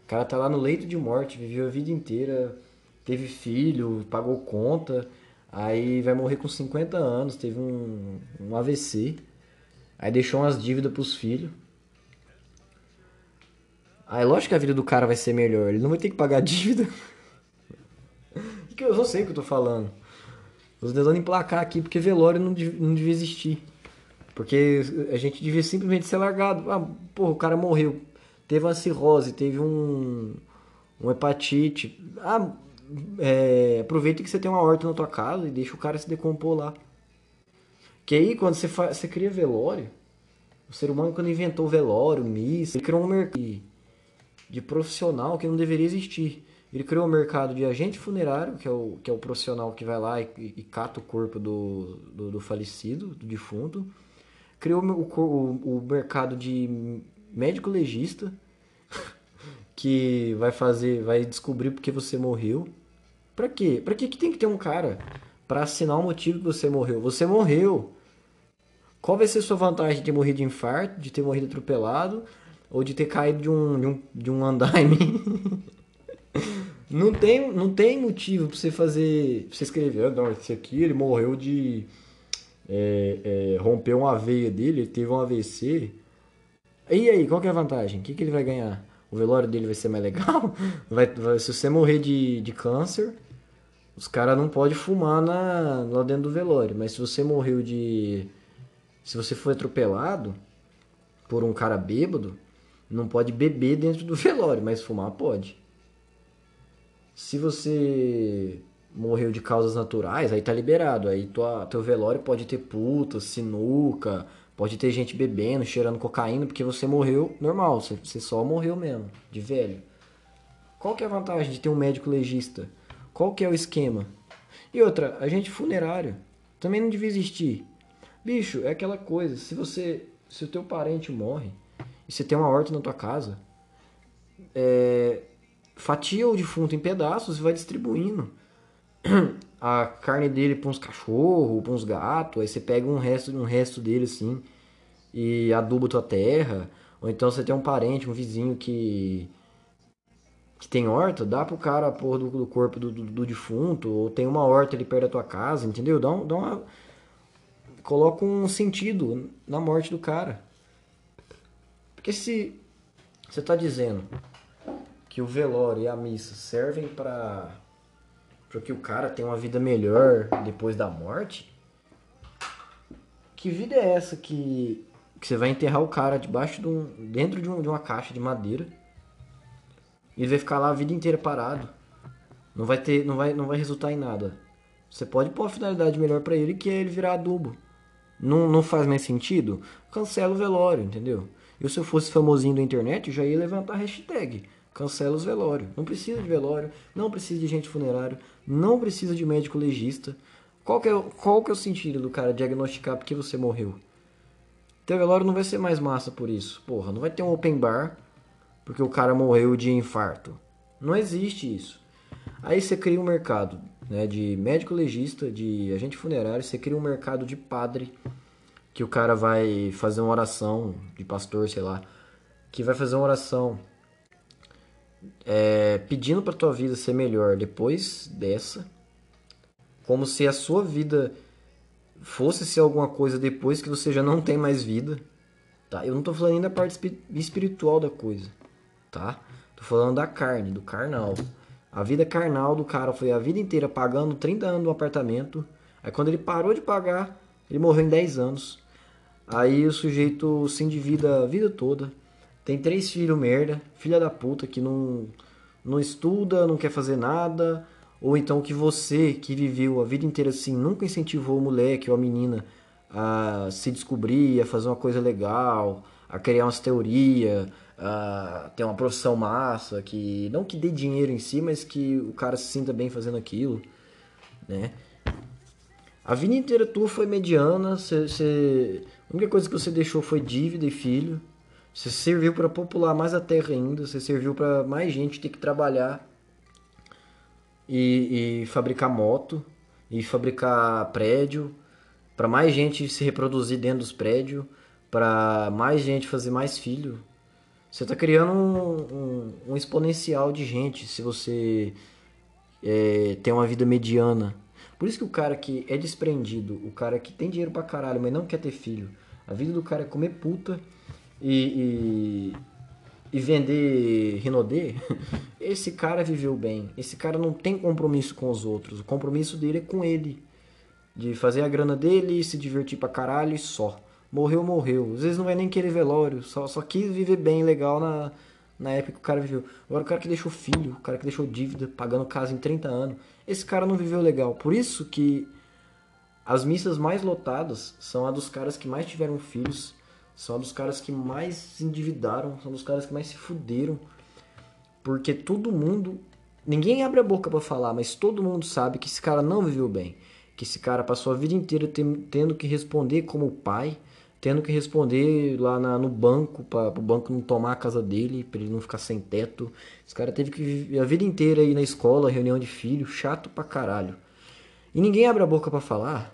O cara tá lá no leito de morte, viveu a vida inteira, teve filho, pagou conta, aí vai morrer com 50 anos, teve um, um AVC, aí deixou umas dívidas pros filhos. Aí lógico que a vida do cara vai ser melhor, ele não vai ter que pagar <laughs> dívida. Que eu não sei o que eu tô falando. Tô tentando emplacar aqui porque velório não, não devia existir. Porque a gente devia simplesmente ser largado. Ah, porra, o cara morreu. Teve uma cirrose, teve um, um hepatite. Ah, é, aproveita que você tem uma horta na tua casa e deixa o cara se decompor lá. Que aí, quando você, você cria velório, o ser humano, quando inventou velório, missa, ele criou um mercado de profissional que não deveria existir. Ele criou um mercado de agente funerário, que é o, que é o profissional que vai lá e, e cata o corpo do, do, do falecido, do defunto. Criou o, o, o mercado de médico legista, <laughs> que vai fazer, vai descobrir porque você morreu. Pra quê? Pra que que tem que ter um cara pra assinar o motivo que você morreu? Você morreu. Qual vai ser sua vantagem de ter morrido de infarto, de ter morrido atropelado ou de ter caído de um, de um, de um andaime? <laughs> <laughs> não, tem, não tem motivo pra você fazer. Pra você escrever, ah, não, esse aqui ele morreu de. É, é, uma veia dele, ele teve um AVC. E aí, qual que é a vantagem? O que, que ele vai ganhar? O velório dele vai ser mais legal? <laughs> Vai, vai- se você morrer de, de câncer, os caras não podem fumar na, lá dentro do velório. Mas se você morreu de. Se você foi atropelado por um cara bêbado, não pode beber dentro do <laughs> velório, mas fumar pode. Se você morreu de causas naturais, aí tá liberado. Aí tua, teu velório pode ter puta, sinuca, pode ter gente bebendo, cheirando cocaína, porque você morreu normal, você, você só morreu mesmo, de velho. Qual que é a vantagem de ter um médico legista? Qual que é o esquema? E outra, agente funerário também não devia existir. Bicho, é aquela coisa, se você, se o teu parente morre e você tem uma horta na tua casa, é, fatia o defunto em pedaços e vai distribuindo <clears throat> a carne dele para uns cachorros, para uns gatos, aí você pega um resto, um resto dele assim e aduba tua terra, ou então você tem um parente, um vizinho que que tem horta, dá pro cara a porra do, do corpo do, do, do defunto, ou tem uma horta ali perto da tua casa, entendeu? Dá, um, dá uma coloca um sentido na morte do cara. Porque se você tá dizendo que o velório e a missa servem para para que o cara tenha uma vida melhor depois da morte, que vida é essa que, que você vai enterrar o cara debaixo de um, dentro de, um, de uma caixa de madeira e ele vai ficar lá a vida inteira parado? Não vai ter, não vai, não vai resultar em nada. Você pode pôr a finalidade melhor para ele que é ele virar adubo. Não, não faz mais sentido? Cancela o velório, entendeu? Eu, se eu fosse famosinho da internet, eu já ia levantar a hashtag. Cancela os velórios. Não precisa de velório, não precisa de gente funerário, não precisa de médico legista. Qual que é, qual que é o sentido do cara diagnosticar porque você morreu? Teu velório não vai ser mais massa por isso. Porra, não vai ter um open bar porque o cara morreu de infarto. Não existe isso. Aí você cria um mercado né, de médico legista, de agente funerário, você cria um mercado de padre, que o cara vai fazer uma oração, de pastor, sei lá, que vai fazer uma oração é, pedindo pra tua vida ser melhor depois dessa, como se a sua vida fosse ser alguma coisa depois que você já não tem mais vida, tá? Eu não tô falando nem da parte espi- espiritual da coisa, tá? Tô falando da carne, do carnal. A vida carnal do cara foi a vida inteira pagando 30 anos do apartamento. Aí quando ele parou de pagar, ele morreu em 10 anos. Aí o sujeito se endivida a vida toda. Tem três filhos merda, filha da puta que não, não estuda, não quer fazer nada. Ou então que você, que viveu a vida inteira assim, nunca incentivou o moleque ou a menina a se descobrir, a fazer uma coisa legal, a criar umas teorias, a ter uma profissão massa, que não que dê dinheiro em si, mas que o cara se sinta bem fazendo aquilo, né? A vida inteira tua foi mediana, você, você- a única coisa que você deixou foi dívida e filho. Você serviu para popular mais a terra ainda, você serviu para mais gente ter que trabalhar e, e fabricar moto, e fabricar prédio, para mais gente se reproduzir dentro dos prédios, para mais gente fazer mais filho. Você tá criando um, um- um exponencial de gente se você é, tem uma vida mediana. Por isso que o cara que é desprendido, o cara que tem dinheiro pra caralho, mas não quer ter filho, a vida do cara é comer puta e, e vender Rinodê, <laughs> esse cara viveu bem. Esse cara não tem compromisso com os outros. O compromisso dele é com ele. De fazer a grana dele, se divertir pra caralho e só. Morreu, morreu. Às vezes não vai nem querer velório. Só, só quis viver bem, legal na, na época que o cara viveu. Agora o cara que deixou filho, o cara que deixou dívida, pagando casa em 30 anos. Esse cara não viveu legal. Por isso que as missas mais lotadas são a dos caras que mais tiveram filhos, são dos caras que mais se endividaram, são dos caras que mais se fuderam. Porque todo mundo, ninguém abre a boca pra falar, mas todo mundo sabe que esse cara não viveu bem, que esse cara passou a vida inteira tendo que responder como pai, tendo que responder lá na- no banco para o banco não tomar a casa dele, para ele não ficar sem teto. Esse cara teve que viver a vida inteira aí na escola, reunião de filho, chato pra caralho. E ninguém abre a boca pra falar,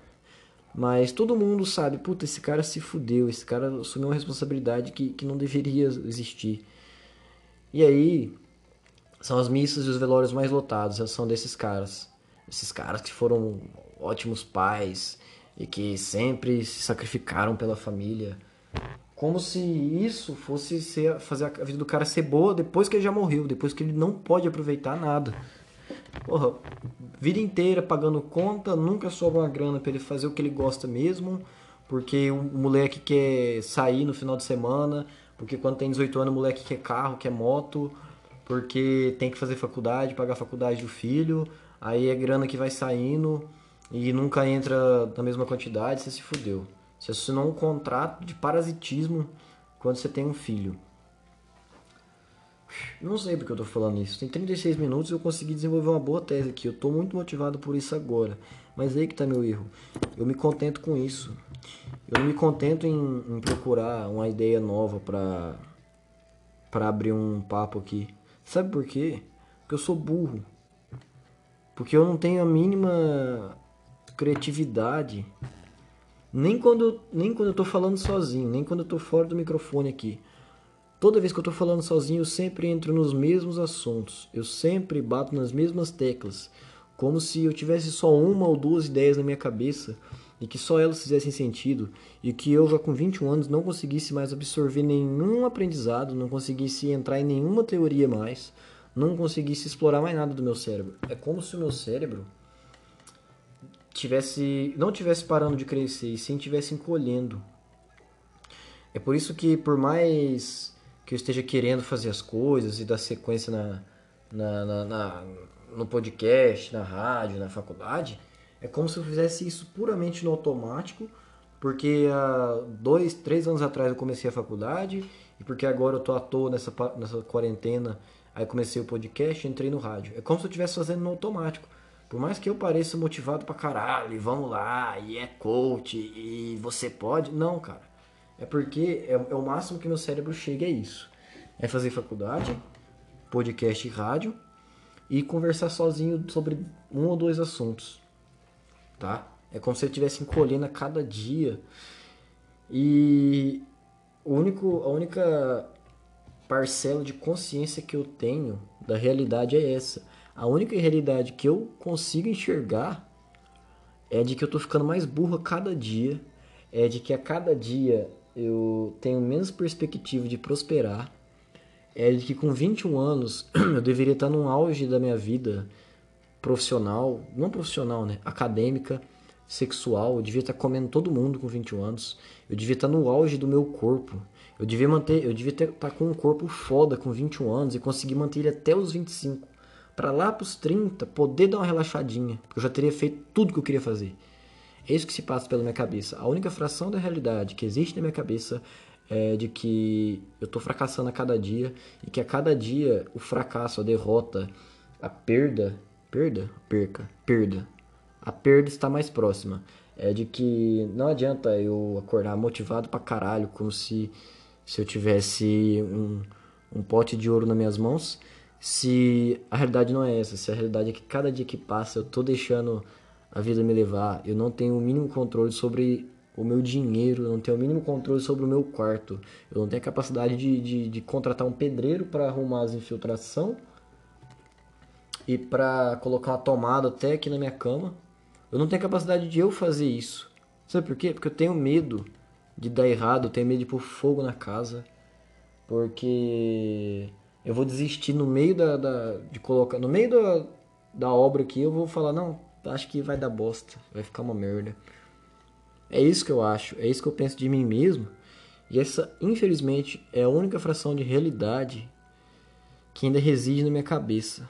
mas todo mundo sabe, puta, esse cara se fudeu, esse cara assumiu uma responsabilidade que, que não deveria existir. E aí, são as missas e os velórios mais lotados, são desses caras. Esses caras que foram ótimos pais e que sempre se sacrificaram pela família. Como se isso fosse ser, fazer a vida do cara ser boa depois que ele já morreu, depois que ele não pode aproveitar nada. Porra, vida inteira pagando conta, nunca sobra uma grana pra ele fazer o que ele gosta mesmo, porque o moleque quer sair no final de semana, porque quando tem 18 anos o moleque quer carro, quer moto, porque tem que fazer faculdade, pagar a faculdade do filho, aí é grana que vai saindo e nunca entra na mesma quantidade, você se fudeu. Você assinou um contrato de parasitismo quando você tem um filho. Não sei porque eu tô falando isso. Tem 36 minutos e eu consegui desenvolver uma boa tese aqui. Eu tô muito motivado por isso agora. Mas aí que tá meu erro. Eu me contento com isso. Eu não me contento em, em procurar uma ideia nova pra, pra abrir um papo aqui. Sabe por quê? Porque eu sou burro. Porque eu não tenho a mínima criatividade. Nem quando, nem quando eu tô falando sozinho, nem quando eu tô fora do microfone aqui. Toda vez que eu tô falando sozinho, eu sempre entro nos mesmos assuntos. Eu sempre bato nas mesmas teclas. Como se eu tivesse só uma ou duas ideias na minha cabeça e que só elas fizessem sentido e que eu já com 21 anos não conseguisse mais absorver nenhum aprendizado, não conseguisse entrar em nenhuma teoria mais, não conseguisse explorar mais nada do meu cérebro. É como se o meu cérebro tivesse não tivesse parando de crescer e sim tivesse encolhendo. É por isso que por mais que eu esteja querendo fazer as coisas e dar sequência na, na, na- na- no podcast, na rádio, na faculdade, é como se eu fizesse isso puramente no automático, porque há dois, três anos atrás eu comecei a faculdade e porque agora eu tô à toa nessa, nessa quarentena, aí comecei o podcast e entrei no rádio. É como se eu estivesse fazendo no automático. Por mais que eu pareça motivado pra caralho, e vamos lá, e é coach, e você pode. Não, cara. É porque é, é o máximo que meu cérebro chega é isso. É fazer faculdade, podcast e rádio e conversar sozinho sobre um ou dois assuntos. Tá? É como se eu estivesse encolhendo a cada dia. E o único, a única parcela de consciência que eu tenho da realidade é essa. A única realidade que eu consigo enxergar é de que eu tô ficando mais burro a cada dia, é de que a cada dia eu tenho menos perspectiva de prosperar, é de que com 21 anos <clears throat> eu deveria estar num auge da minha vida profissional, não profissional, né? Acadêmica, sexual, eu devia estar comendo todo mundo com 21 anos. Eu devia estar no auge do meu corpo. Eu devia manter, eu devia ter, estar com um corpo foda com 21 anos e conseguir manter ele até os 25. Pra lá pros 30 poder dar uma relaxadinha, porque eu já teria feito tudo que eu queria fazer. É isso que se passa pela minha cabeça. A única fração da realidade que existe na minha cabeça é de que eu tô fracassando a cada dia e que a cada dia o fracasso, a derrota, a perda, perda, perca, perda, a perda está mais próxima. É de que não adianta eu acordar motivado pra caralho, como se, se eu tivesse um, um pote de ouro nas minhas mãos, se a realidade não é essa. Se a realidade é que cada dia que passa eu tô deixando a vida me levar, eu não tenho o mínimo controle sobre o meu dinheiro, eu não tenho o mínimo controle sobre o meu quarto, eu não tenho a capacidade de, de, de contratar um pedreiro para arrumar as infiltração e para colocar uma tomada até aqui na minha cama. Eu não tenho capacidade de eu fazer isso. Sabe por quê? Porque eu tenho medo de dar errado, eu tenho medo de pôr fogo na casa. Porque eu vou desistir no meio da, da- de colocar, no meio da, da obra aqui, eu vou falar, não, acho que vai dar bosta, vai ficar uma merda. É isso que eu acho, é isso que eu penso de mim mesmo. E essa, infelizmente, é a única fração de realidade que ainda reside na minha cabeça.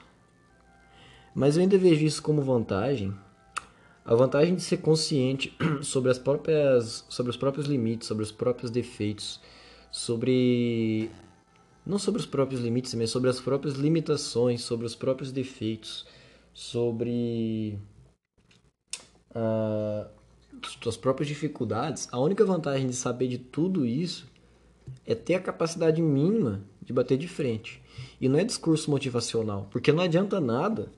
Mas eu ainda vejo isso como vantagem. A vantagem de ser consciente <clears throat> sobre as próprias, sobre os próprios limites, sobre os próprios defeitos, sobre não sobre os próprios limites, mas sobre as próprias limitações, sobre os próprios defeitos, sobre ah, suas próprias dificuldades. A única vantagem de saber de tudo isso é ter a capacidade mínima de bater de frente. E não é discurso motivacional, porque não adianta nada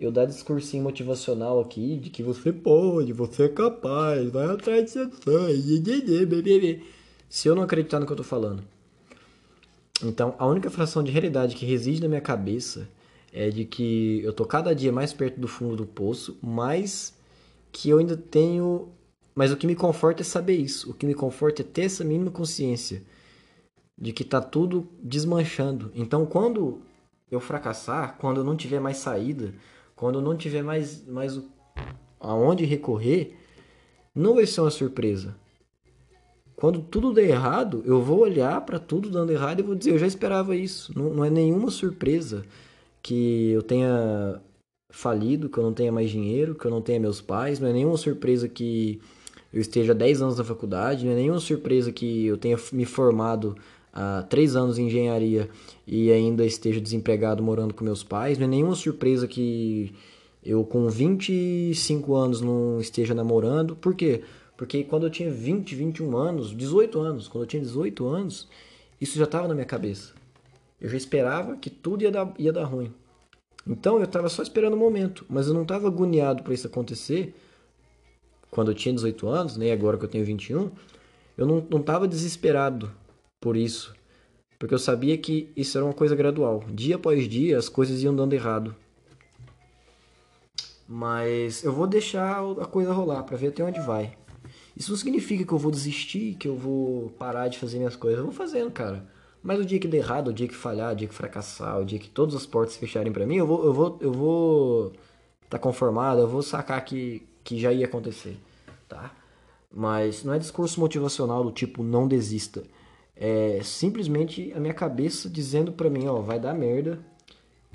eu dar discursinho motivacional aqui de que você pode, você é capaz, vai atrás de bebê. se eu não acreditar no que eu tô falando. Então, a única fração de realidade que reside na minha cabeça é de que eu tô cada dia mais perto do fundo do poço, mas que eu ainda tenho. Mas o que me conforta é saber isso. O que me conforta é ter essa mínima consciência de que tá tudo desmanchando. Então, quando eu fracassar, quando eu não tiver mais saída, quando eu não tiver mais, mais aonde recorrer, não vai ser uma surpresa. Quando tudo der errado, eu vou olhar para tudo dando errado e vou dizer, eu já esperava isso. Não, não é nenhuma surpresa que eu tenha falido, que eu não tenha mais dinheiro, que eu não tenha meus pais, não é nenhuma surpresa que eu esteja 10 anos na faculdade, não é nenhuma surpresa que eu tenha me formado há 3 anos em engenharia e ainda esteja desempregado morando com meus pais, não é nenhuma surpresa que eu com 25 anos não esteja namorando. Por quê? Porque quando eu tinha 20, 21 anos, 18 anos, quando eu tinha 18 anos, isso já estava na minha cabeça. Eu já esperava que tudo ia dar, ia dar ruim. Então eu estava só esperando o momento, mas eu não estava agoniado para isso acontecer quando eu tinha 18 anos, nem agora que eu tenho 21. Eu não não estava desesperado por isso, porque eu sabia que isso era uma coisa gradual. Dia após dia as coisas iam dando errado. Mas eu vou deixar a coisa rolar para ver até onde vai. Isso não significa que eu vou desistir, que eu vou parar de fazer minhas coisas. Eu vou fazendo, cara. Mas o dia que der errado, o dia que falhar, o dia que fracassar, o dia que todas as portas fecharem pra mim, eu vou, eu vou, eu vou tá conformado, eu vou sacar que, que já ia acontecer, tá? Mas não é discurso motivacional do tipo não desista. É simplesmente a minha cabeça dizendo pra mim, ó, vai dar merda.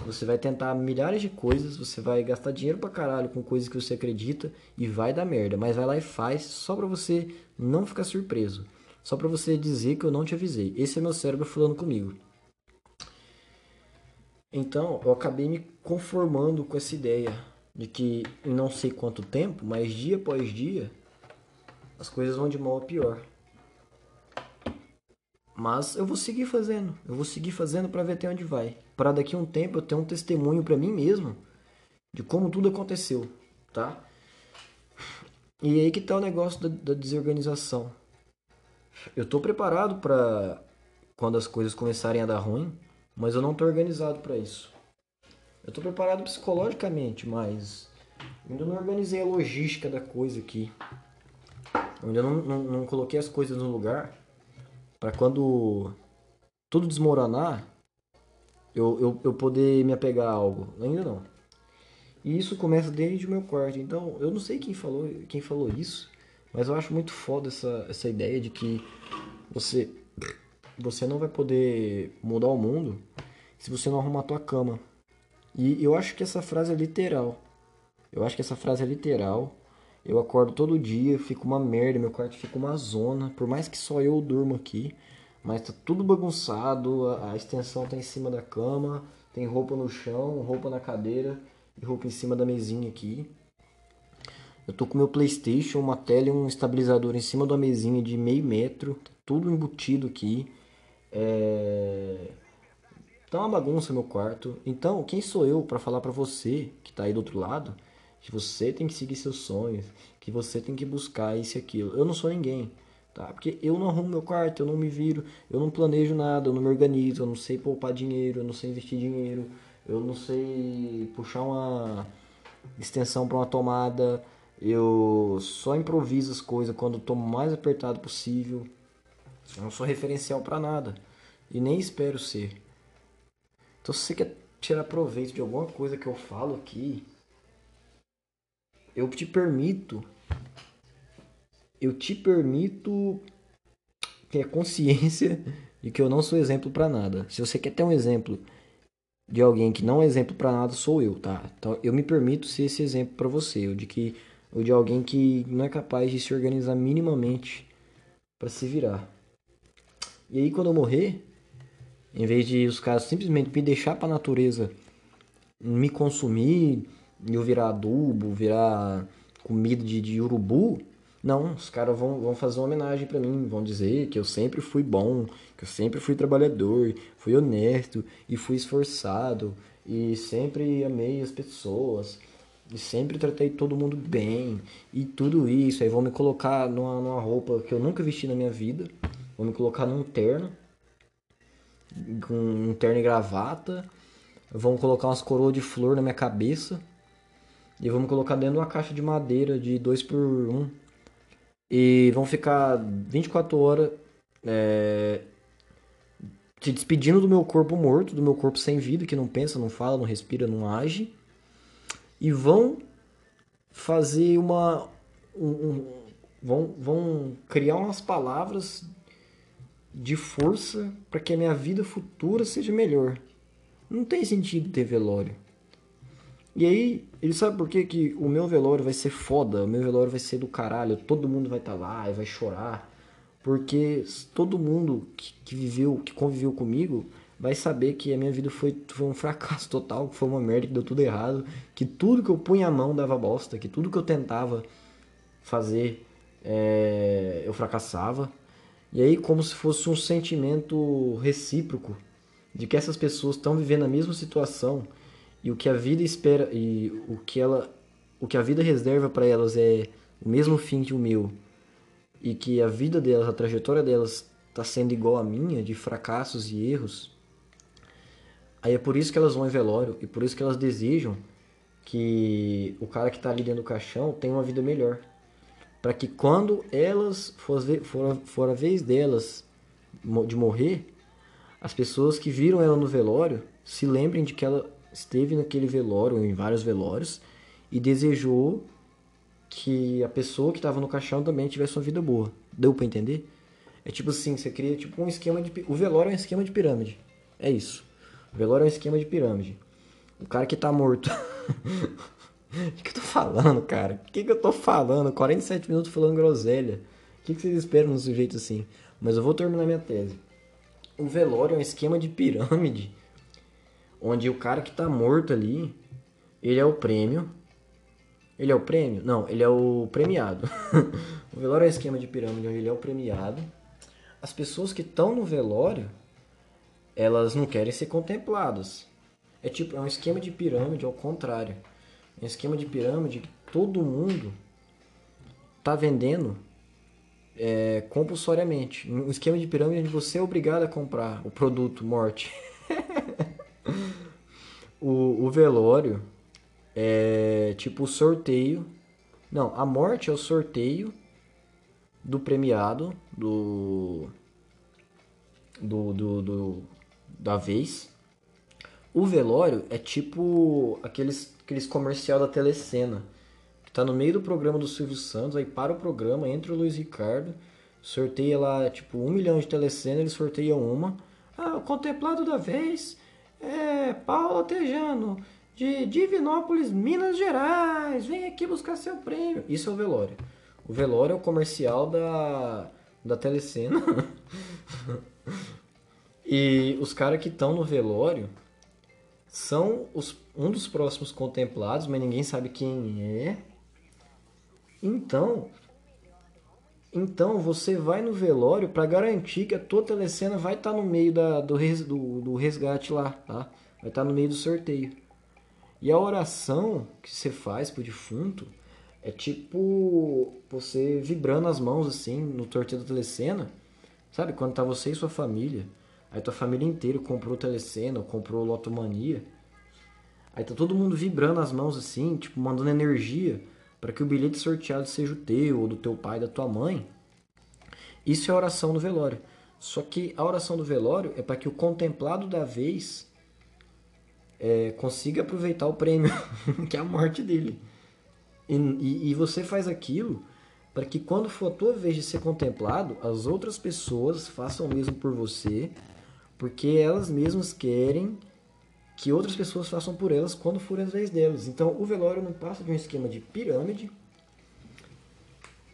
Você vai tentar milhares de coisas, você vai gastar dinheiro pra caralho com coisas que você acredita e vai dar merda, mas vai lá e faz só pra você não ficar surpreso. Só pra você dizer que eu não te avisei. Esse é meu cérebro falando comigo. Então, eu acabei me conformando com essa ideia de que em não sei quanto tempo, mas dia após dia, as coisas vão de mal a pior. Mas eu vou seguir fazendo. Eu vou seguir fazendo pra ver até onde vai. Pra daqui a um tempo eu ter um testemunho pra mim mesmo de como tudo aconteceu, tá? E aí que tá o negócio da, da desorganização. Eu tô preparado pra quando as coisas começarem a dar ruim, mas eu não tô organizado pra isso. Eu tô preparado psicologicamente, mas ainda não organizei a logística da coisa aqui. Eu ainda não, não, não coloquei as coisas no lugar Pra quando tudo desmoronar, eu, eu, eu poder me apegar a algo. Ainda não. E isso começa desde o meu quarto. Então, eu não sei quem falou, quem falou isso, mas eu acho muito foda essa, essa ideia de que você você não vai poder mudar o mundo se você não arrumar a tua cama. E eu acho que essa frase é literal. Eu acho que essa frase é literal. Eu acordo todo dia, fica uma merda, meu quarto fica uma zona, por mais que só eu durmo aqui, mas tá tudo bagunçado, a, a extensão tá em cima da cama, tem roupa no chão, roupa na cadeira e roupa em cima da mesinha aqui. Eu tô com meu Playstation, uma tela e um estabilizador em cima da mesinha de meio metro, tá tudo embutido aqui. É... Tá uma bagunça meu quarto. Então, quem sou eu para falar para você que tá aí do outro lado que você tem que seguir seus sonhos, que você tem que buscar isso e aquilo. Eu não sou ninguém, tá? Porque eu não arrumo meu quarto, eu não me viro, eu não planejo nada, eu não me organizo, eu não sei poupar dinheiro, eu não sei investir dinheiro, eu não sei puxar uma extensão para uma tomada, eu só improviso as coisas quando tô mais apertado possível. Eu não sou referencial para nada. e nem espero ser. Então, se você quer tirar proveito de alguma coisa que eu falo aqui, eu te permito, eu te permito ter consciência <laughs> de que eu não sou exemplo pra nada. Se você quer ter um exemplo de alguém que não é exemplo pra nada, sou eu, tá? Então, eu me permito ser esse exemplo pra você, de que ou de alguém que não é capaz de se organizar minimamente pra se virar. E aí quando eu morrer, em vez de os caras simplesmente me deixar pra natureza me consumir, eu virar adubo, virar comida de, de urubu, não, os caras vão, vão fazer uma homenagem pra mim, vão dizer que eu sempre fui bom, que eu sempre fui trabalhador, fui honesto e fui esforçado e sempre amei as pessoas e sempre tratei todo mundo bem. E tudo isso. Aí vão me colocar numa, numa roupa que eu nunca vesti na minha vida, vão me colocar num terno, com um terno e gravata, vão colocar umas coroas de flor na minha cabeça. E vão me colocar dentro de uma caixa de madeira de 2 por 1 um, e vão ficar 24 horas é, se despedindo do meu corpo morto, do meu corpo sem vida, que não pensa, não fala, não respira, não age, e vão fazer uma. Um, um, vão, vão criar umas palavras de força para que a minha vida futura seja melhor. Não tem sentido ter velório. E aí, ele sabe por que, que o meu velório vai ser foda, o meu velório vai ser do caralho, todo mundo vai estar tá lá e vai chorar. Porque todo mundo que, que, viveu, que conviveu comigo, vai saber que a minha vida foi, foi um fracasso total, que foi uma merda, que deu tudo errado, que tudo que eu punha a mão dava bosta, que tudo que eu tentava fazer é, eu fracassava. E aí, como se fosse um sentimento recíproco de que essas pessoas estão vivendo a mesma situação e o que a vida espera e o que ela o que a vida reserva para elas é o mesmo fim que o meu e que a vida delas, a trajetória delas está sendo igual à minha, de fracassos e erros, aí é por isso que elas vão em velório e por isso que elas desejam que o cara que está ali dentro do caixão tenha uma vida melhor. Para que quando elas for, for, for a vez delas de morrer, as pessoas que viram ela no velório se lembrem de que ela esteve naquele velório, ou em vários velórios, e desejou que a pessoa que estava no caixão também tivesse uma vida boa. Deu para entender? É tipo assim, você cria tipo um esquema de o velório é um esquema de pirâmide. É isso. O velório é um esquema de pirâmide. O cara que tá morto. <laughs> O que, que, eu tô falando, cara? O que, que eu tô falando? 47 minutos falando groselha. O que, que vocês esperam no sujeito assim? Mas eu vou terminar minha tese. O velório é um esquema de pirâmide onde o cara que tá morto ali, ele é o prêmio ele é o prêmio? Não, ele é o premiado. <laughs> o velório é um esquema de pirâmide onde ele é o premiado. As pessoas que estão no velório, elas não querem ser contempladas. É tipo, é um esquema de pirâmide ao contrário. É um esquema de pirâmide que todo mundo tá vendendo é, compulsoriamente. Um esquema de pirâmide onde você é obrigado a comprar o produto morte. <laughs> o, o velório é tipo o sorteio. Não, a morte é o sorteio do premiado do do, do, do da vez. O velório é tipo aqueles, aqueles comercial da telecena. Que tá no meio do programa do Silvio Santos, aí para o programa, entra o Luiz Ricardo, sorteia lá tipo um milhão de telecena, eles sorteiam uma. Ah, o contemplado da vez é Paulo Tejano de Divinópolis, Minas Gerais. Vem aqui buscar seu prêmio. Isso é o velório. O velório é o comercial da, da telecena. <laughs> e os caras que estão no velório são os, um dos próximos contemplados, mas ninguém sabe quem é. Então, então você vai no velório para garantir que a tua telecena vai estar tá no meio da, do, res, do, do resgate lá, tá? Vai estar tá no meio do sorteio. E a oração que você faz pro defunto é tipo você vibrando as mãos assim no torteio da telecena. Sabe, quando tá você e sua família, aí tua família inteira comprou telecena, ou comprou lotomania. Aí tá todo mundo vibrando as mãos assim, tipo mandando energia para que o bilhete sorteado seja o teu, ou do teu pai, da tua mãe. Isso é oração no velório. Só que a oração do velório é para que o contemplado da vez é, consiga aproveitar o prêmio, <laughs> que é a morte dele. E, e, e você faz aquilo para que quando for a tua vez de ser contemplado, as outras pessoas façam o mesmo por você, porque elas mesmas querem que outras pessoas façam por elas quando for a vez delas. Então, o velório não passa de um esquema de pirâmide.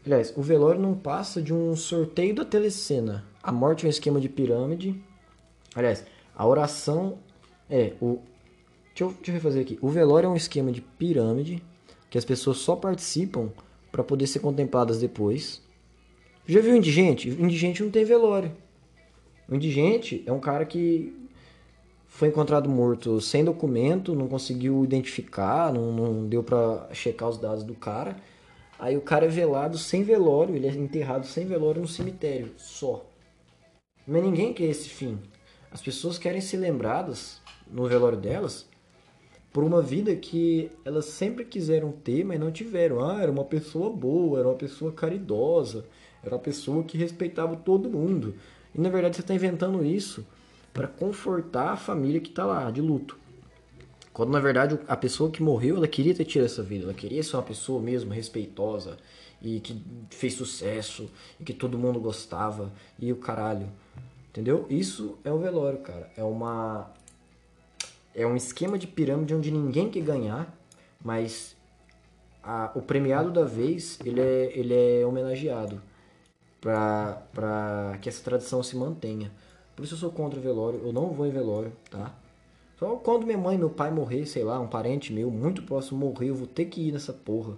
Aliás, o velório não passa de um sorteio da telecena. A morte é um esquema de pirâmide. Aliás, a oração é o Deixa eu, deixa eu refazer aqui. O velório é um esquema de pirâmide que as pessoas só participam para poder ser contempladas depois. Já viu indigente? Indigente não tem velório. O indigente é um cara que foi encontrado morto sem documento, não conseguiu identificar, não, não deu para checar os dados do cara. Aí o cara é velado sem velório, ele é enterrado sem velório no cemitério, só. Mas ninguém quer esse fim. As pessoas querem ser lembradas no velório delas por uma vida que elas sempre quiseram ter, mas não tiveram. Ah, era uma pessoa boa, era uma pessoa caridosa, era uma pessoa que respeitava todo mundo. E na verdade você está inventando isso para confortar a família que está lá, de luto. Quando na verdade a pessoa que morreu, ela queria ter tido essa vida, ela queria ser uma pessoa mesmo respeitosa e que fez sucesso e que todo mundo gostava e o caralho. Entendeu? Isso é um velório, cara. É uma é um esquema de pirâmide onde ninguém quer ganhar, mas a, o premiado da vez ele é, ele é homenageado para que essa tradição se mantenha. Por isso eu sou contra o velório, eu não vou em velório, tá? Só quando minha mãe, meu pai morrer, sei lá, um parente meu muito próximo morrer, eu vou ter que ir nessa porra.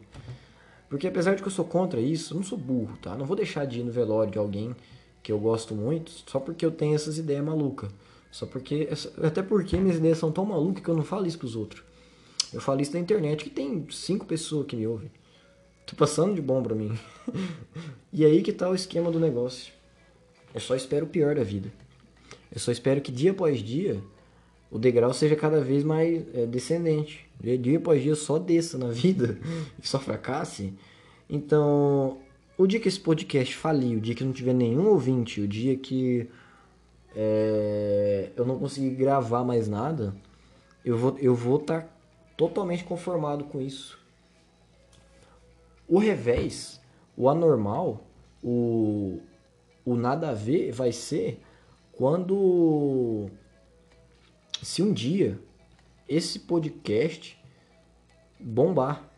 Porque apesar de que eu sou contra isso, eu não sou burro, tá? Não vou deixar de ir no velório de alguém que eu gosto muito só porque eu tenho essas ideias malucas. Só porque. Até porque minhas ideias são tão malucas que eu não falo isso pros outros. Eu falo isso na internet que tem cinco pessoas que me ouvem. Tô passando de bom pra mim. <laughs> e aí que tá o esquema do negócio. Eu só espero o pior da vida. Eu só espero que dia após dia o degrau seja cada vez mais é, descendente. Dia após dia só desça na <laughs> vida e só fracasse. Então, o dia que esse podcast falir, o dia que não tiver nenhum ouvinte, o dia que é, eu não conseguir gravar mais nada, eu vou eu vou estar tá totalmente conformado com isso. O revés, o anormal, o, o nada a ver vai ser quando se um dia esse podcast bombar.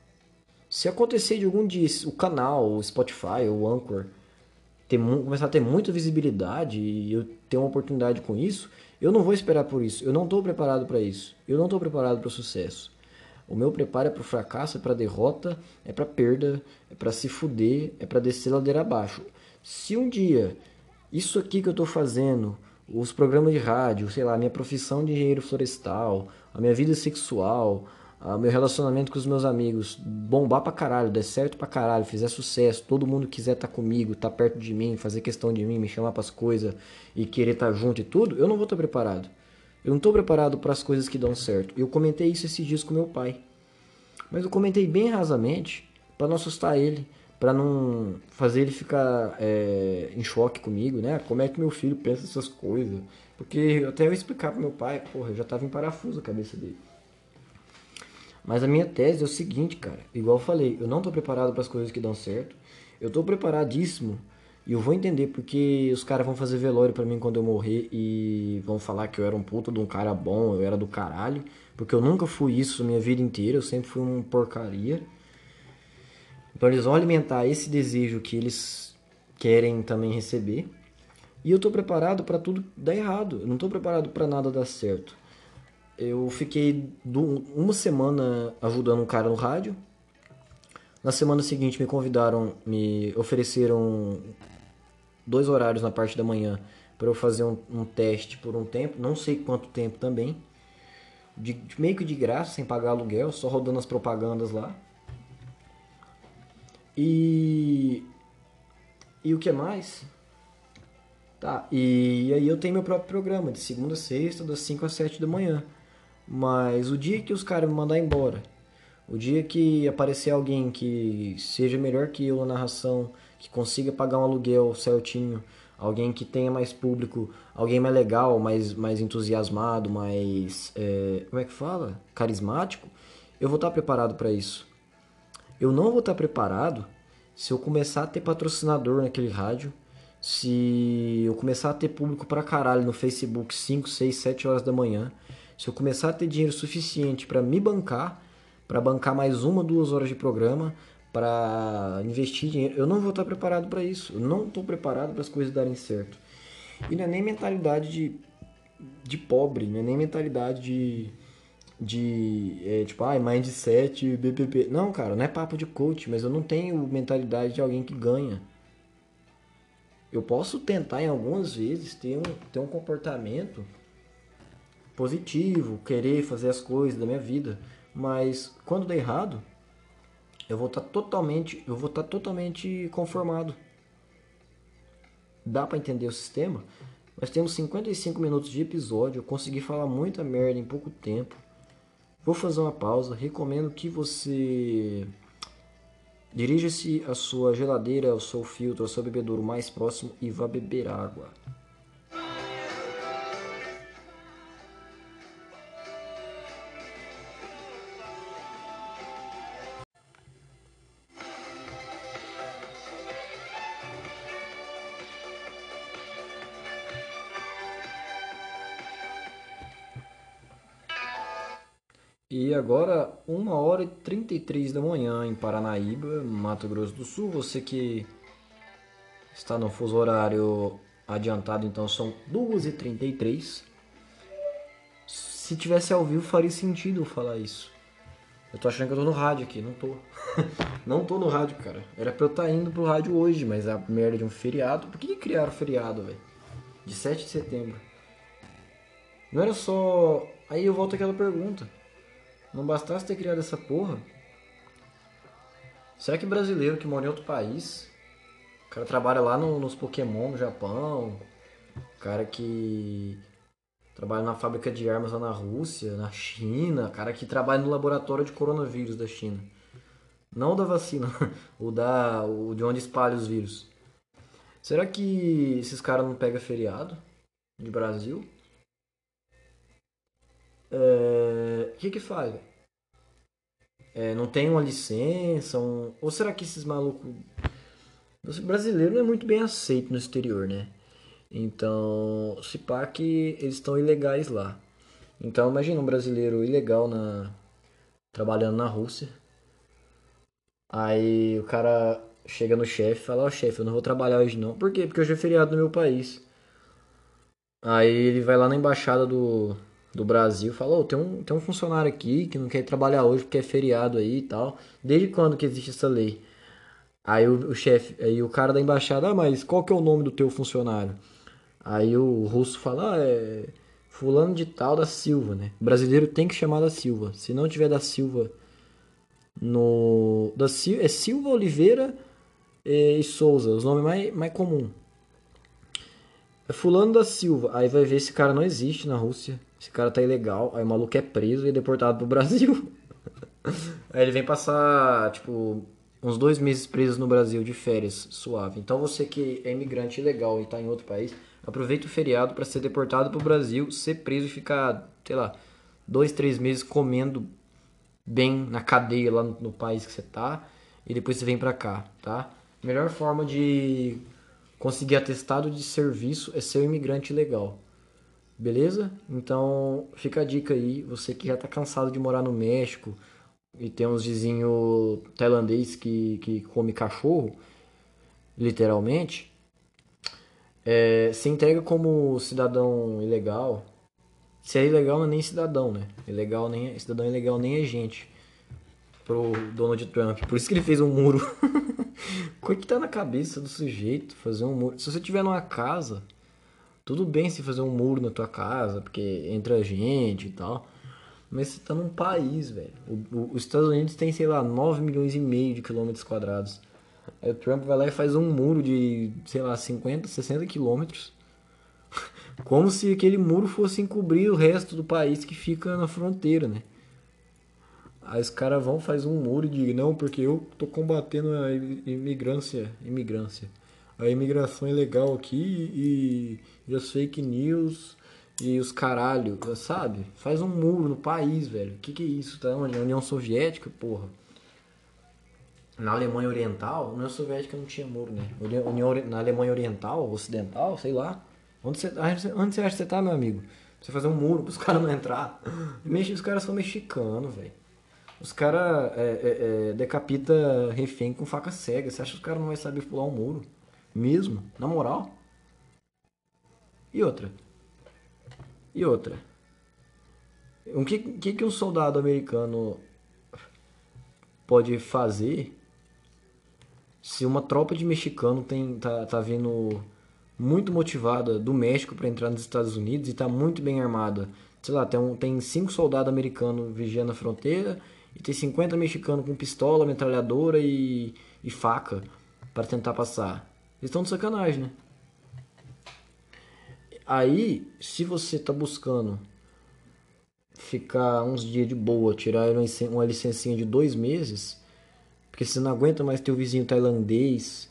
Se acontecer de algum dia o canal, o Spotify, o Anchor ter, começar a ter muita visibilidade e eu ter uma oportunidade com isso, eu não vou esperar por isso. Eu não estou preparado para isso. Eu não estou preparado para o sucesso. O meu preparo é para o fracasso, é para derrota, é para perda, é para se fuder, é para descer ladeira abaixo. Se um dia isso aqui que eu estou fazendo, os programas de rádio, sei lá, a minha profissão de engenheiro florestal, a minha vida sexual, o meu relacionamento com os meus amigos bombar pra caralho, der certo pra caralho, fizer sucesso, todo mundo quiser estar tá comigo, estar tá perto de mim, fazer questão de mim, me chamar pras coisas e querer estar tá junto e tudo, eu não vou estar tá preparado. Eu não estou preparado para as coisas que dão certo. Eu comentei isso esses dias com meu pai. Mas eu comentei bem rasamente para não assustar ele, para não fazer ele ficar é, em choque comigo, né? Como é que meu filho pensa essas coisas? Porque até eu explicar pro meu pai, porra, eu já tava em parafuso a cabeça dele. Mas a minha tese é o seguinte, cara. Igual eu falei, eu não tô preparado para as coisas que dão certo. Eu tô preparadíssimo e eu vou entender porque os caras vão fazer velório para mim quando eu morrer e vão falar que eu era um puta de um cara bom, eu era do caralho. Porque eu nunca fui isso minha vida inteira, eu sempre fui uma porcaria. Então eles vão alimentar esse desejo que eles querem também receber. E eu tô preparado para tudo dar errado. Eu não tô preparado para nada dar certo. Eu fiquei uma semana ajudando um cara no rádio. Na semana seguinte me convidaram, me ofereceram dois horários na parte da manhã para eu fazer um, um, teste por um tempo, não sei quanto tempo também. De, meio que de graça, sem pagar aluguel, só rodando as propagandas lá. E. E o que mais? Tá, e aí eu tenho meu próprio programa, de segunda a sexta, das 5 às 7 da manhã. Mas o dia que os caras me mandar embora, o dia que aparecer alguém que seja melhor que eu na narração, que consiga pagar um aluguel certinho, alguém que tenha mais público, alguém mais legal, mais, mais entusiasmado, mais. é, como é que fala? Carismático, eu vou estar preparado para isso. Eu não vou estar preparado se eu começar a ter patrocinador naquele rádio, se eu começar a ter público pra caralho no Facebook 5, 6, 7 horas da manhã, se eu começar a ter dinheiro suficiente para me bancar, para bancar mais uma, duas horas de programa, para investir dinheiro, eu não vou estar preparado para isso. Eu não estou preparado para as coisas darem certo. E não é nem mentalidade de, de pobre, não é nem mentalidade de de é, tipo, ai, mindset, BPP. Não, cara, não é papo de coach, mas eu não tenho mentalidade de alguém que ganha. Eu posso tentar em algumas vezes ter um, ter um comportamento positivo, querer fazer as coisas da minha vida, mas quando der errado, eu vou estar totalmente, eu vou estar totalmente conformado. Dá pra entender o sistema? Nós temos 55 minutos de episódio, eu consegui falar muita merda em pouco tempo. Vou fazer uma pausa. Recomendo que você dirija-se à sua geladeira, ao seu filtro, ao seu bebedouro mais próximo e vá beber água. Agora, 1 hora e 33 da manhã em Paranaíba, Mato Grosso do Sul. Você que está no fuso horário adiantado, então são 2h33. Se tivesse ao vivo, faria sentido falar isso. Eu tô achando que eu tô no rádio aqui, não tô. <laughs> não tô no rádio, cara. Era pra eu estar indo pro rádio hoje, mas a merda de um feriado. Por que, criaram feriado, velho? De 7 de setembro. Não era só. Aí eu volto àquela pergunta. Não bastasse ter criado essa porra? Será que brasileiro que mora em outro país, o cara trabalha lá no- nos Pokémon no Japão, o cara que trabalha na fábrica de armas lá na Rússia, na China, o cara que trabalha no laboratório de coronavírus da China. Não da vacina, <laughs> o da o de onde espalha os vírus. Será que esses caras não pegam feriado de Brasil? É, O que que faz? É, não tem uma licença? um- Ou será que esses malucos. Brasileiro não é muito bem aceito no exterior, né? Então, se pá que eles estão ilegais lá. Então, imagina um brasileiro ilegal na trabalhando na Rússia. Aí o cara chega no chefe e fala: Ó, chefe, eu não vou trabalhar hoje não. Por quê? Porque hoje é feriado no meu país. Aí ele vai lá na embaixada do, do Brasil fala: Ô, tem, um, tem um funcionário aqui que não quer trabalhar hoje porque é feriado aí e tal. Desde quando que existe essa lei? Aí o, o chefe, aí o cara da embaixada, ah, mas qual que é o nome do teu funcionário? Aí o russo fala, ah, é fulano de tal da Silva, né? O brasileiro tem que chamar da Silva. Se não tiver da Silva no da Sil, é Silva Oliveira eh, e Souza, os nomes mais mais comum. É fulano da Silva. Aí vai ver esse cara não existe na Rússia. Esse cara tá ilegal. Aí o maluco é preso e é deportado pro <laughs> Brasil. Aí ele vem passar, tipo, uns dois meses preso no Brasil de férias, suave. Então você que é imigrante ilegal e tá em outro país, aproveita o feriado para ser deportado pro Brasil, ser preso e ficar, sei lá, dois, três meses comendo bem na cadeia lá no, no país que você tá e depois você vem pra cá, tá? Melhor forma de conseguir atestado de serviço é ser um imigrante legal. Beleza? Então fica a dica aí, você que já tá cansado de morar no México e tem uns vizinhos tailandês que, que come cachorro, literalmente, é, se entrega como cidadão ilegal. Se é ilegal não é nem cidadão, né? Ilegal nem, cidadão ilegal nem é gente. Pro Donald Trump. Por isso que ele fez um muro. O que tá na cabeça do sujeito fazer um muro? Se você tiver numa casa, tudo bem se fazer um muro na tua casa, porque entra gente e tal. Mas você tá num país, velho. Os Estados Unidos tem, sei lá, 9 milhões e meio de quilômetros quadrados. Aí o Trump vai lá e faz um muro de, sei lá, 50, 60 quilômetros. <laughs> Como se aquele muro fosse encobrir o resto do país que fica na fronteira, né? Aí os caras vão, faz um muro e digam, não, porque eu tô combatendo a imigrância. Imigrância. A imigração é legal aqui e, e as fake news e os caralho, sabe? Faz um muro no país, velho. Que que é isso? Tá onde? União Soviética, porra. Na Alemanha Oriental, União Soviética não tinha muro, né? União, na Alemanha Oriental, Ocidental, sei lá. Onde você, onde você- acha que você tá, meu amigo? Pra Você fazer um muro pros <laughs> caras não entrar. Os caras são mexicanos, velho. Os caras é, é, é, decapita refém com faca cega. Você acha que os caras não vão saber pular um muro? Mesmo? Na moral? E outra? E outra? O que, que, que um soldado americano pode fazer se uma tropa de mexicano tem, tá, tá vindo muito motivada do México para entrar nos Estados Unidos e tá muito bem armada? Sei lá, tem, um, tem cinco soldados americanos vigiando a fronteira e tem 50 mexicanos com pistola, metralhadora e, e faca para tentar passar. Eles estão de sacanagem, né? Aí, se você tá buscando ficar uns dias de boa, tirar uma licen- uma licencinha de dois meses, porque você não aguenta mais ter o vizinho tailandês,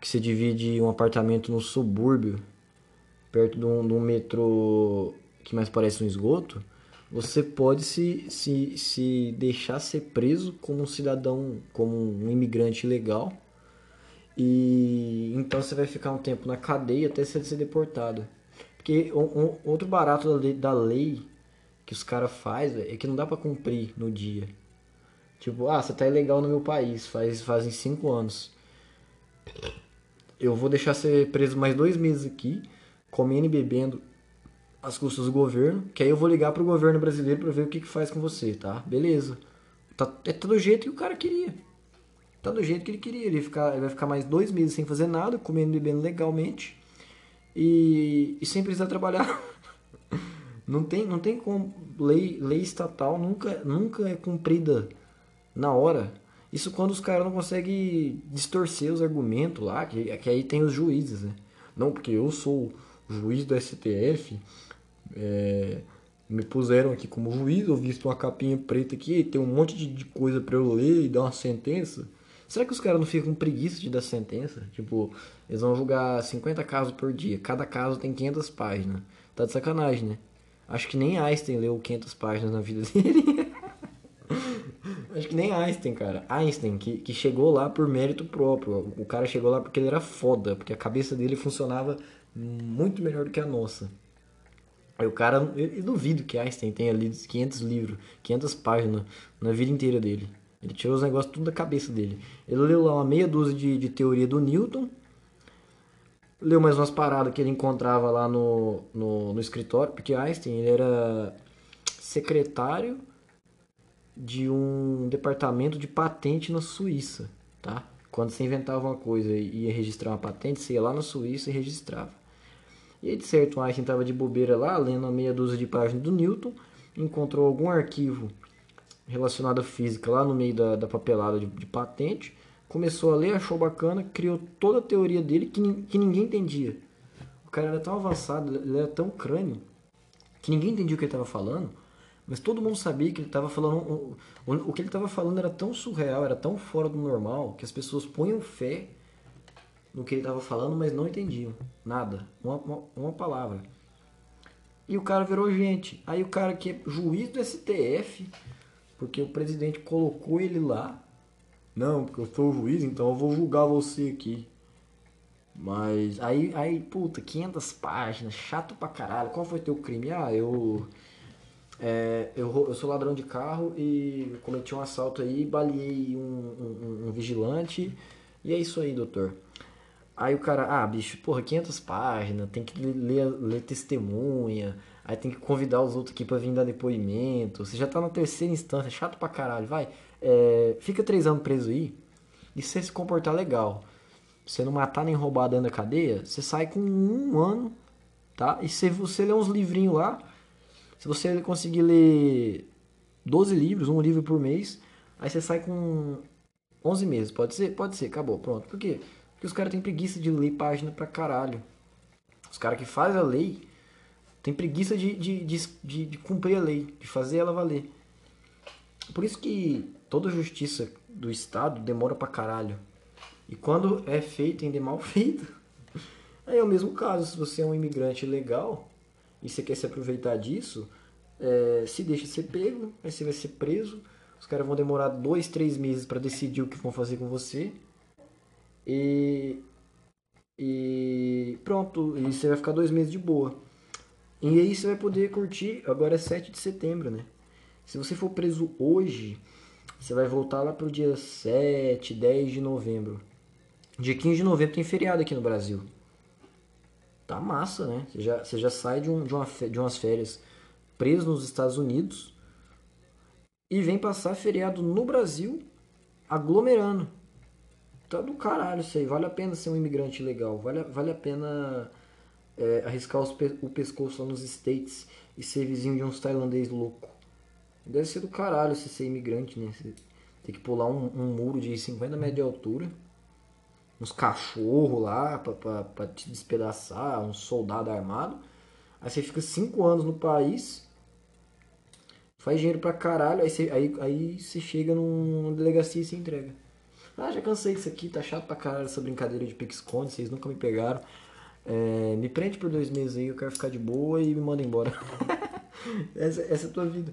que você divide um apartamento no subúrbio, perto de um, de um metrô que mais parece um esgoto, você pode se, se, se deixar ser preso como um cidadão, como um imigrante ilegal. E então você vai ficar um tempo na cadeia até você ser deportado. Porque um- um- outro barato da lei, da lei que os caras fazem é que não dá pra cumprir no dia. Tipo, ah, você tá ilegal no meu país, faz, fazem cinco anos. Eu vou deixar você preso mais dois meses aqui, comendo e bebendo as custas do governo, que aí eu vou ligar pro governo brasileiro pra ver o que, que faz com você, tá? Beleza. Tá, é todo jeito que o cara queria. Tá do jeito que ele queria. Ele, ficar, ele vai ficar mais dois meses sem fazer nada, comendo e bebendo legalmente e, e sem precisar trabalhar. <laughs> Não tem, não tem como. Lei, lei estatal nunca, nunca é cumprida na hora. Isso quando os caras não conseguem distorcer os argumentos lá, que, que aí tem os juízes, né? Não, porque eu sou juiz do STF, é, me puseram aqui como juiz, eu visto uma capinha preta aqui, tem um monte de, coisa pra eu ler e dar uma sentença. Será que os caras não ficam com preguiça de dar sentença? Tipo, eles vão julgar 50 casos por dia, cada caso tem 500 páginas. Tá de sacanagem, né? Acho que nem Einstein leu 500 páginas na vida <laughs> dele. Acho que nem Einstein, cara. Einstein, que, que chegou lá por mérito próprio. O cara chegou lá porque ele era foda, porque a cabeça dele funcionava muito melhor do que a nossa. Aí o cara, eu, eu duvido que Einstein tenha lido 500 livros, 500 páginas na vida inteira dele. Ele tirou os negócios tudo da cabeça dele. Ele leu lá uma meia dúzia de, de teoria do Newton, leu mais umas paradas que ele encontrava lá no, no, no escritório, porque Einstein ele era secretário de um departamento de patente na Suíça, tá? Quando você inventava uma coisa e ia registrar uma patente, você ia lá na Suíça e registrava. E aí, de certo, Einstein estava de bobeira lá, lendo uma meia dúzia de páginas do Newton, encontrou algum arquivo relacionado à física lá no meio da, da papelada de, de patente, começou a ler, achou bacana, criou toda a teoria dele que, que ninguém entendia. O cara era tão avançado, ele era tão crânio, que ninguém entendia o que ele estava falando, mas todo mundo sabia que ele estava falando. O, o, o que ele estava falando era tão surreal, era tão fora do normal, que as pessoas ponham fé no que ele estava falando, mas não entendiam nada, uma, uma, uma palavra. E o cara virou gente. Aí o cara que é juiz do STF, porque o presidente colocou ele lá. Não, porque eu sou o juiz, então eu vou julgar você aqui. Mas aí, aí, puta, 500 páginas, chato pra caralho. Qual foi teu crime? Ah, eu. É, eu, eu sou ladrão de carro e cometi um assalto aí, baleei um, um- um- um vigilante. E é isso aí, doutor. Aí o cara, ah, bicho, porra, 500 páginas, tem que ler, ler testemunha, aí tem que convidar os outros aqui pra vir dar depoimento. Você já tá na terceira instância, chato pra caralho, vai. É, fica três anos preso aí, e se você se comportar legal, você não matar nem roubar dentro da cadeia, você sai com um ano, tá? E se você ler uns livrinhos lá, se você conseguir ler 12 livros, um livro por mês, aí você sai com 11 meses. Pode ser? Pode ser, acabou, pronto. Por quê? Porque os caras têm preguiça de ler página pra caralho. Os caras que fazem a lei têm preguiça de, de, de, de, cumprir a lei, de fazer ela valer. Por isso que toda justiça do Estado demora pra caralho. E quando é feito, ainda é mal <laughs> feito. Aí é o mesmo caso, se você é um imigrante legal e você quer se aproveitar disso, é, se deixa ser pego, aí você vai ser preso. Os caras vão demorar dois, três meses para decidir o que vão fazer com você. E, e pronto, e você vai ficar dois meses de boa. E aí você vai poder curtir, agora é 7 de setembro, né? Se você for preso hoje, você vai voltar lá pro dia 7, 10 de novembro. Dia 15 de novembro tem feriado aqui no Brasil. Tá massa, né? Você já, você já sai de, um, de, uma, de umas férias preso nos Estados Unidos e vem passar feriado no Brasil aglomerando. Tá do caralho isso aí. Vale a pena ser um imigrante legal. Vale, vale a pena é, arriscar pe- o pescoço lá nos States e ser vizinho de uns tailandês louco. Deve ser do caralho você ser imigrante, né? Você tem que pular um, um muro de 50 metros de altura. Uns cachorros lá pra, pra, pra te despedaçar, um soldado armado. Aí você fica 5 anos no país, faz dinheiro pra caralho, aí você, aí, aí você chega num- numa delegacia e se entrega. Ah, já cansei disso aqui, tá chato pra caralho essa brincadeira de pique-esconde, vocês nunca me pegaram. É, me prende por dois meses aí, eu quero ficar de boa e me manda embora. <laughs> essa, essa é a tua vida.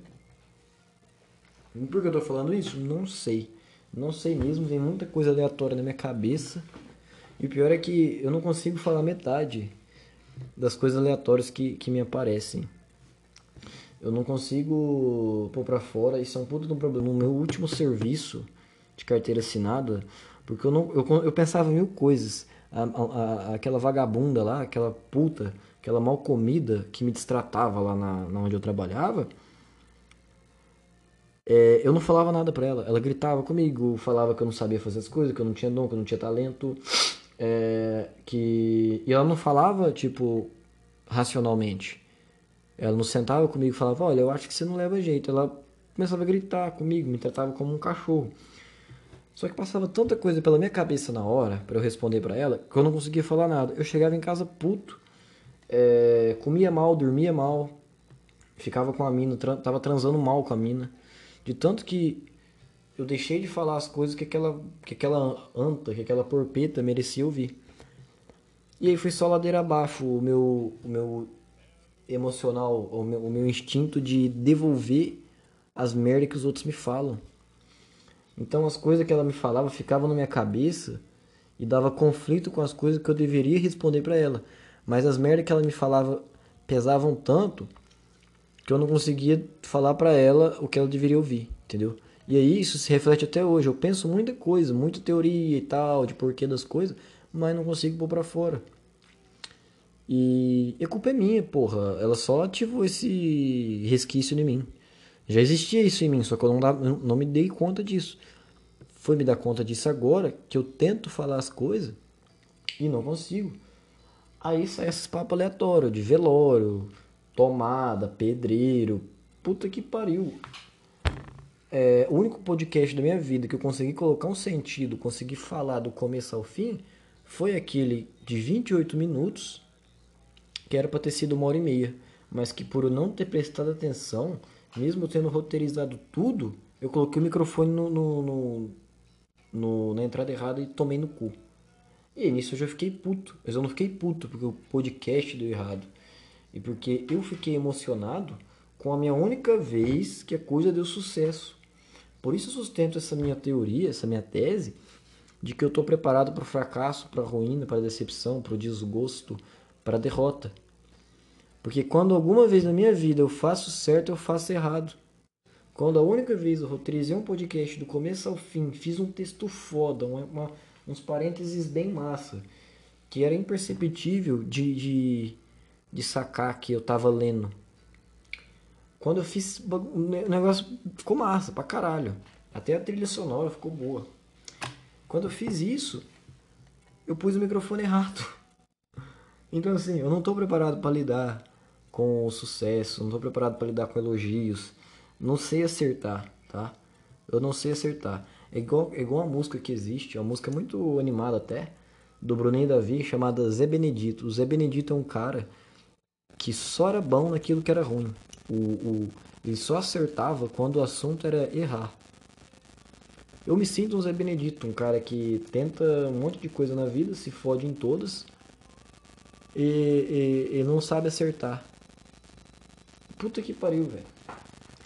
Por que eu tô falando isso? Não sei. Não sei mesmo, tem muita coisa aleatória na minha cabeça. E o pior é que eu não consigo falar metade das coisas aleatórias que, que me aparecem. Eu não consigo pôr pra fora, isso é um puto de um problema. No meu último serviço de carteira assinada, porque eu, não, eu, eu pensava mil coisas. A, a- aquela vagabunda lá, aquela puta, aquela mal comida que me destratava lá na, na onde eu trabalhava, é, eu não falava nada pra ela. Ela gritava comigo, falava que eu não sabia fazer as coisas, que eu não tinha dom, que eu não tinha talento. é, que... E ela não falava, tipo, racionalmente. Ela não sentava comigo e falava, olha, eu acho que você não leva jeito. Ela começava a gritar comigo, me tratava como um cachorro. Só que passava tanta coisa pela minha cabeça na hora, pra eu responder pra ela, que eu não conseguia falar nada. Eu chegava em casa puto, é, comia mal, dormia mal, ficava com a mina, tran- tava transando mal com a mina. De tanto que eu deixei de falar as coisas que aquela, que aquela anta, que aquela porpeta merecia ouvir. E aí foi só ladeira abaixo o meu, o meu emocional, o meu, o meu instinto de devolver as merdas que os outros me falam. Então as coisas que ela me falava ficavam na minha cabeça e dava conflito com as coisas que eu deveria responder pra ela. Mas as merdas que ela me falava pesavam tanto que eu não conseguia falar pra ela o que ela deveria ouvir, entendeu? E aí isso se reflete até hoje. Eu penso muita coisa, muita teoria e tal, de porquê das coisas, mas não consigo pôr pra fora. E a culpa é minha, porra. Ela só ativou esse resquício em mim. Já existia isso em mim, só que eu não, não me dei conta disso. Foi me dar conta disso agora que eu tento falar as coisas e não consigo. Aí sai esses papos aleatórios de velório, tomada, pedreiro. Puta que pariu. É, o único podcast da minha vida que eu consegui colocar um sentido, consegui falar do começo ao fim, foi aquele de 28 minutos, que era pra ter sido uma hora e meia, mas que por eu não ter prestado atenção, mesmo tendo roteirizado tudo, eu coloquei o microfone no, no- no- no- na entrada errada e tomei no cu. E nisso eu já fiquei puto. Mas eu não fiquei puto porque o podcast deu errado. E porque eu fiquei emocionado com a minha única vez que a coisa deu sucesso. Por isso eu sustento essa minha teoria, essa minha tese, de que eu estou preparado para o fracasso, para a ruína, para a decepção, para o desgosto, para a derrota. Porque quando alguma vez na minha vida eu faço certo, eu faço errado. Quando a única vez eu roteirizei um podcast do começo ao fim, fiz um texto foda, uma- uma- uns parênteses bem massa, que era imperceptível de, de, de sacar que eu tava lendo. Quando eu fiz, o negócio ficou massa pra caralho. Até a trilha sonora ficou boa. Quando eu fiz isso, eu pus o microfone errado. <laughs> Então assim, eu não tô preparado para lidar com o sucesso, não tô preparado para lidar com elogios. Não sei acertar, tá? Eu não sei acertar. É igual, é igual uma música que existe, é uma música muito animada até, do Bruninho Davi, chamada Zé Benedito. O Zé Benedito é um cara que só era bom naquilo que era ruim. O, o, ele só acertava quando o assunto era errar. Eu me sinto um Zé Benedito, um cara que tenta um monte de coisa na vida, se fode em todas e, e, e não sabe acertar. Puta que pariu, velho.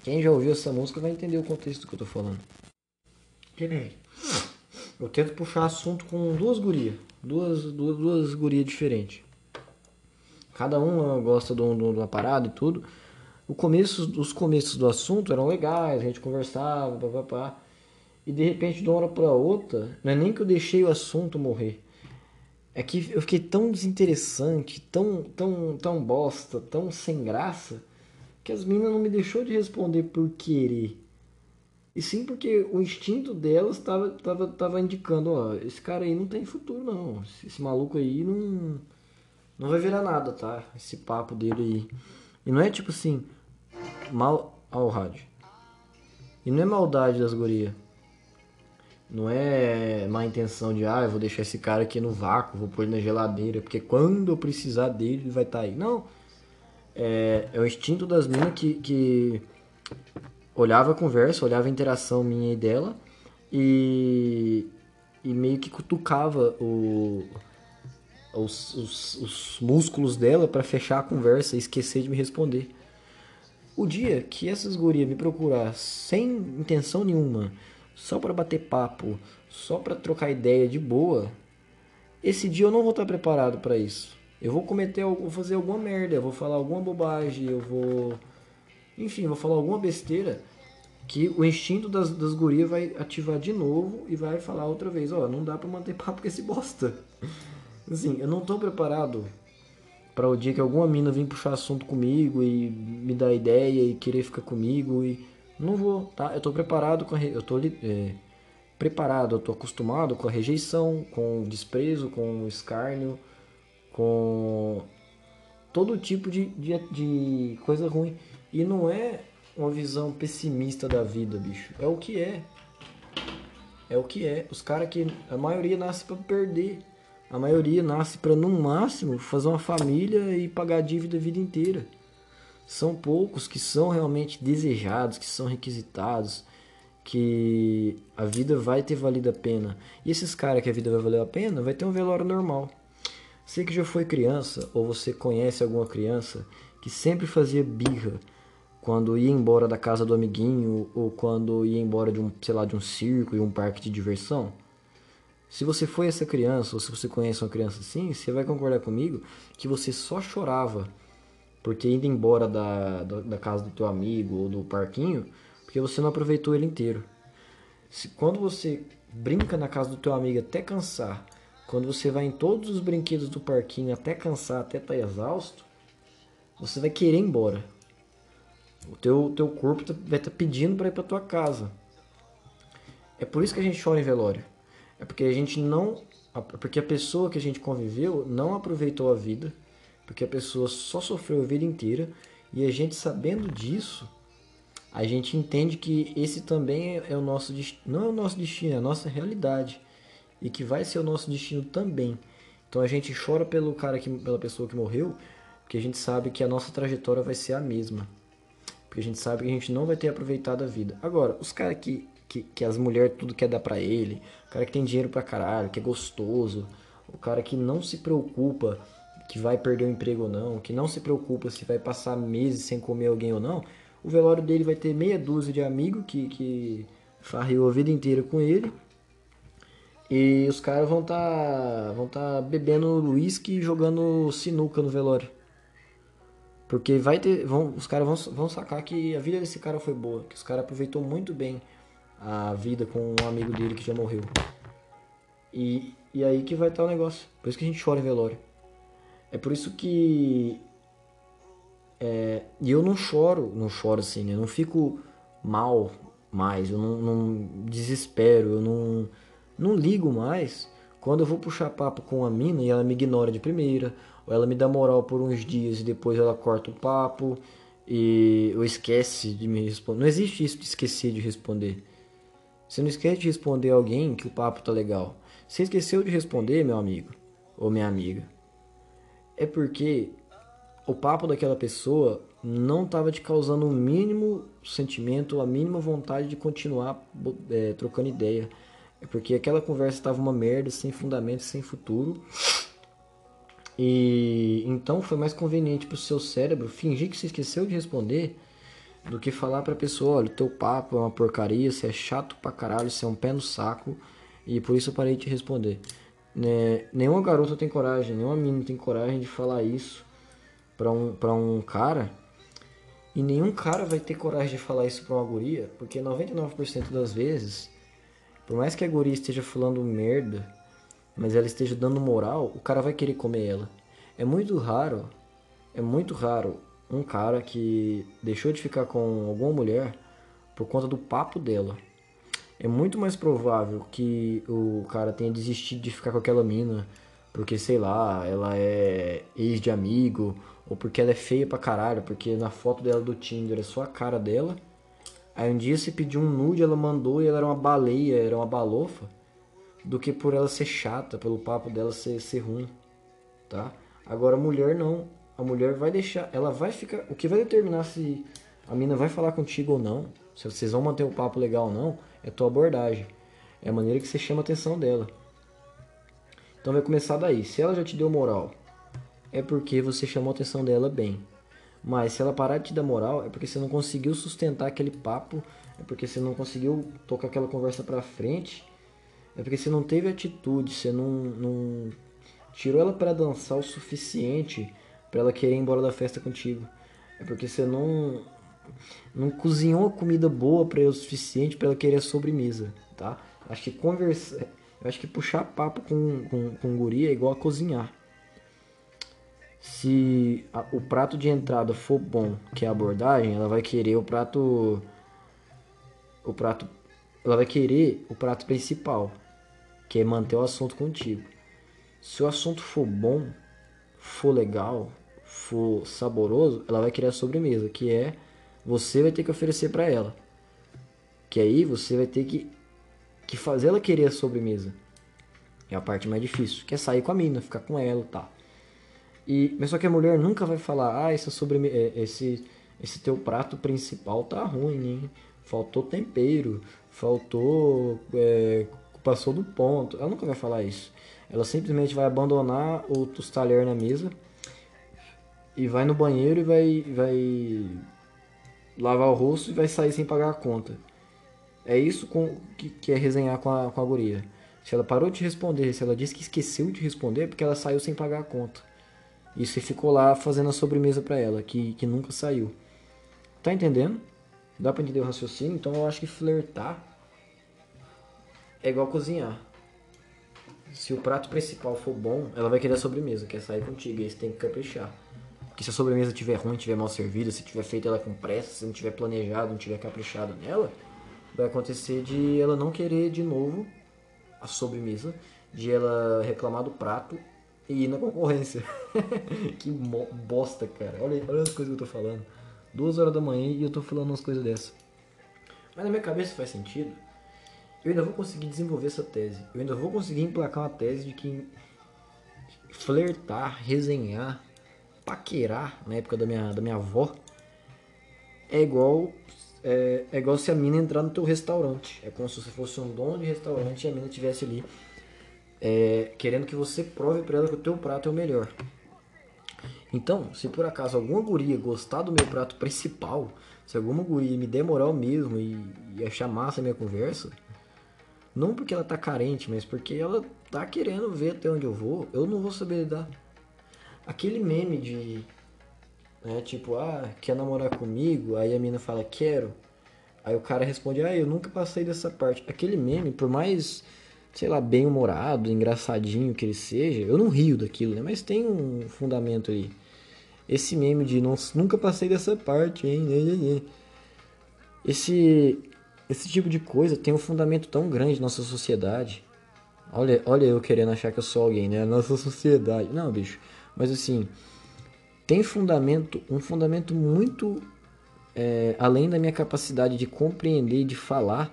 Quem já ouviu essa música vai entender o contexto que eu tô falando. Que nem? Eu tento puxar assunto com duas gurias. Duas, duas, duas gurias diferentes. Cada uma gosta de, um- uma parada e tudo. O começo, os começos do assunto eram legais, a gente conversava, papapá. E de repente, de uma hora pra outra, não é nem que eu deixei o assunto morrer. É que eu fiquei tão desinteressante, tão, tão, tão bosta, tão sem graça, que as minas não me deixou de responder por querer. E sim porque o instinto delas tava, tava, tava indicando, ó, esse cara aí não tem futuro não. Esse, esse maluco aí não, não vai virar nada, tá? Esse papo dele aí. E não é tipo assim, mal ao rádio. E não é maldade das gurias. Não é má intenção de, ah, eu vou deixar esse cara aqui no vácuo, vou pôr ele na geladeira, porque quando eu precisar dele, ele vai estar aí. Não. É, é o instinto das minas que, que olhava a conversa, olhava a interação minha e dela e, e meio que cutucava o, os, os, os músculos dela para fechar a conversa e esquecer de me responder. O dia que essas gurias me procurar sem intenção nenhuma, só para bater papo, só para trocar ideia de boa, esse dia eu não vou estar preparado para isso. Eu vou cometer, vou fazer alguma merda, eu vou falar alguma bobagem, eu vou, enfim, vou falar alguma besteira que o instinto das, das gurias vai ativar de novo e vai falar outra vez, ó, não dá pra manter <laughs> papo com esse bosta. Assim, eu não tô preparado para o dia que alguma mina vir puxar assunto comigo e me dar ideia e querer ficar comigo e não vou, tá? Eu tô preparado com a, re- eu tô é, preparado, eu tô acostumado com a rejeição, com o desprezo, com o escárnio, com todo tipo de, de, de coisa ruim. E não é uma visão pessimista da vida, bicho. É o que é. É o que é. Os caras que. A maioria nasce pra perder. A maioria nasce pra, no máximo, fazer uma família e pagar a dívida a vida inteira. São poucos que são realmente desejados, que são requisitados, que a vida vai ter valido a pena. E esses caras que a vida vai valer a pena, vai ter um velório normal. Você que já foi criança, ou você conhece alguma criança que sempre fazia birra quando ia embora da casa do amiguinho, ou quando ia embora de um, sei lá, de um circo e um parque de diversão? Se você foi essa criança, ou se você conhece uma criança assim, você vai concordar comigo que você só chorava por ter ido embora da, da, da casa do teu amigo ou do parquinho, porque você não aproveitou ele inteiro. Se, quando você brinca na casa do teu amigo até cansar, quando você vai em todos os brinquedos do parquinho até cansar, até estar exausto, você vai querer ir embora. O teu, teu corpo tá- vai estar pedindo para ir para tua casa. É por isso que a gente chora em velório. É porque a gente não. Porque a pessoa que a gente conviveu não aproveitou a vida. Porque a pessoa só sofreu a vida inteira. E a gente sabendo disso, a gente entende que esse também é, é o nosso. Não é o nosso destino, é a nossa realidade. E que vai ser o nosso destino também. Então a gente chora pelo cara que, pela pessoa que morreu, porque a gente sabe que a nossa trajetória vai ser a mesma. Porque a gente sabe que a gente não vai ter aproveitado a vida. Agora, os caras que, que, que as mulheres tudo quer dar pra ele, o cara que tem dinheiro pra caralho, que é gostoso, o cara que não se preocupa que vai perder o emprego ou não, que não se preocupa se vai passar meses sem comer alguém ou não, o velório dele vai ter meia dúzia de amigos que, que farreou a vida inteira com ele. E os caras vão tá, vão tá bebendo uísque e jogando sinuca no velório. Porque vai ter. Vão, os caras vão, vão sacar que a vida desse cara foi boa. Que os caras aproveitou muito bem a vida com um amigo dele que já morreu. E, e aí que vai estar o negócio. Por isso que a gente chora em velório. É por isso que. É, e eu não choro, não choro assim, né? Eu não fico mal mais, eu não, não desespero, eu não, não ligo mais quando eu vou puxar papo com uma mina e ela me ignora de primeira, ou ela me dá moral por uns dias e depois ela corta o papo e ou esquece de me responder. Não existe isso de esquecer de responder. Você não esquece de responder alguém que o papo tá legal. Você esqueceu de responder, meu amigo ou minha amiga. É porque o papo daquela pessoa não tava te causando o mínimo sentimento, a mínima vontade de continuar é, trocando ideia. É porque aquela conversa tava uma merda, sem fundamento, sem futuro. E então foi mais conveniente pro seu cérebro fingir que você esqueceu de responder do que falar pra pessoa, olha, o teu papo é uma porcaria, você é chato pra caralho, você é um pé no saco, e por isso eu parei de responder. Né, nenhuma garota tem coragem, nenhuma menina tem coragem de falar isso pra um, pra um cara, e nenhum cara vai ter coragem de falar isso pra uma guria, porque 99% das vezes, por mais que a guria esteja falando merda, mas ela esteja dando moral, o cara vai querer comer ela. É muito raro, é muito raro um cara que deixou de ficar com alguma mulher por conta do papo dela. É muito mais provável que o cara tenha desistido de ficar com aquela mina porque, sei lá, ela é ex de amigo, ou porque ela é feia pra caralho, porque na foto dela do Tinder é só a cara dela. Aí um dia você pediu um nude, ela mandou e ela era uma baleia, era uma balofa, do que por ela ser chata, pelo papo dela ser, ser ruim, tá? Agora a mulher não. A mulher vai deixar, ela vai ficar. O que vai determinar se a mina vai falar contigo ou não, se vocês vão manter o papo legal ou não, é tua abordagem. É a maneira que você chama a atenção dela. Então vai começar daí. Se ela já te deu moral, é porque você chamou a atenção dela bem. Mas se ela parar de te dar moral, é porque você não conseguiu sustentar aquele papo, é porque você não conseguiu tocar aquela conversa pra frente, é porque você não teve atitude, você não, não tirou ela para dançar o suficiente para ela querer ir embora da festa contigo. É porque você não não cozinhou comida boa para o suficiente para ela querer a sobremesa, tá? Acho que conversa, eu acho que puxar papo com, com, com é igual a cozinhar. Se a- o prato de entrada for bom, que é a abordagem, ela vai querer o prato o prato ela vai querer o prato principal, que é manter o assunto contigo. Se o assunto for bom, for legal, for saboroso, ela vai querer a sobremesa, que é você vai ter que oferecer para ela. Que aí você vai ter que, que fazer ela querer a sobremesa. É a parte mais difícil, que é sair com a mina, ficar com ela, tá? E mas só que a mulher nunca vai falar: "Ah, essa sobreme eh, esse esse teu prato principal tá ruim, hein? Faltou tempero, faltou é, passou do ponto". Ela nunca vai falar isso. Ela simplesmente vai abandonar o, os talheres na mesa e vai no banheiro e vai vai lavar o rosto e vai sair sem pagar a conta. É isso com, que, que é resenhar com a, com a guria. Se ela parou de responder, se ela disse que esqueceu de responder, é porque ela saiu sem pagar a conta. E você ficou lá fazendo a sobremesa pra ela, que, que nunca saiu. Tá entendendo? Dá pra entender o raciocínio? Então eu acho que flertar é igual cozinhar. Se o prato principal for bom, ela vai querer a sobremesa, quer sair contigo, e aí você tem que caprichar. Porque se a sobremesa estiver ruim, estiver mal servida, se tiver feito ela com pressa, se não tiver planejado, não tiver caprichado nela, vai acontecer de ela não querer de novo a sobremesa, de ela reclamar do prato e na concorrência. <laughs> que bosta, cara. Olha, olha as coisas que eu tô falando. Duas horas da manhã e eu tô falando umas coisas dessas. Mas na minha cabeça faz sentido. Eu ainda vou conseguir desenvolver essa tese. Eu ainda vou conseguir emplacar uma tese de que flertar, resenhar, paquerar na época da minha, da minha avó é igual é, é igual se a mina entrar no teu restaurante. É como se você fosse um dono de restaurante e a mina estivesse ali é, querendo que você prove pra ela que o teu prato é o melhor. Então, se por acaso alguma guria gostar do meu prato principal, se alguma guria me der moral mesmo e, e achar massa a minha conversa, não porque ela tá carente, mas porque ela tá querendo ver até onde eu vou, eu não vou saber lidar. Aquele meme de. Né, tipo, ah, quer namorar comigo? Aí a mina fala, quero. Aí o cara responde, ah, eu nunca passei dessa parte. Aquele meme, por mais, sei lá, bem humorado, engraçadinho que ele seja, eu não rio daquilo, né? Mas tem um fundamento aí. Esse meme de não, nunca passei dessa parte, hein? né, né, né. Esse, esse tipo de coisa tem um fundamento tão grande na nossa sociedade. Olha, olha eu querendo achar que eu sou alguém, né? Nossa sociedade. Não, bicho. Mas assim, tem fundamento, um fundamento muito é, além da minha capacidade de compreender e de falar.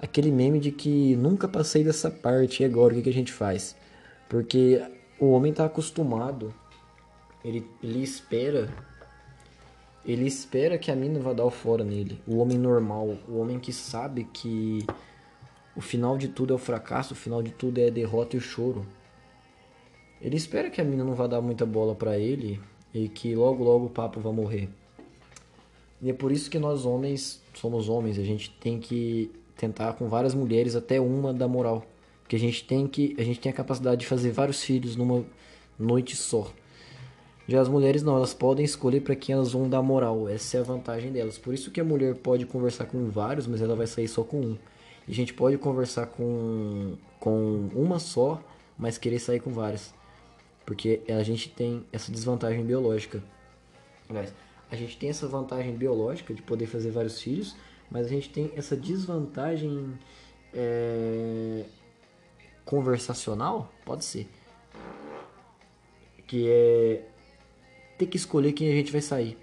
Aquele meme de que nunca passei dessa parte e agora o que, que a gente faz? Porque o homem está acostumado, ele, ele espera Ele espera que a mina vá dar o fora nele. O homem normal, o homem que sabe que o final de tudo é o fracasso, o final de tudo é a derrota e o choro. Ele espera que a mina não vá dar muita bola pra ele e que logo logo o papo vá morrer. E é por isso que nós homens somos homens, a gente tem que tentar com várias mulheres até uma da moral, porque a gente tem que a gente tem a capacidade de fazer vários filhos numa noite só. Já as mulheres não, elas podem escolher para quem elas vão dar moral. Essa é a vantagem delas. Por isso que a mulher pode conversar com vários, mas ela vai sair só com um. E a gente pode conversar com com uma só, mas querer sair com várias. Porque a gente tem essa desvantagem biológica. Aliás, a gente tem essa vantagem biológica de poder fazer vários filhos, mas a gente tem essa desvantagem é, conversacional, pode ser, que é ter que escolher quem a gente vai sair.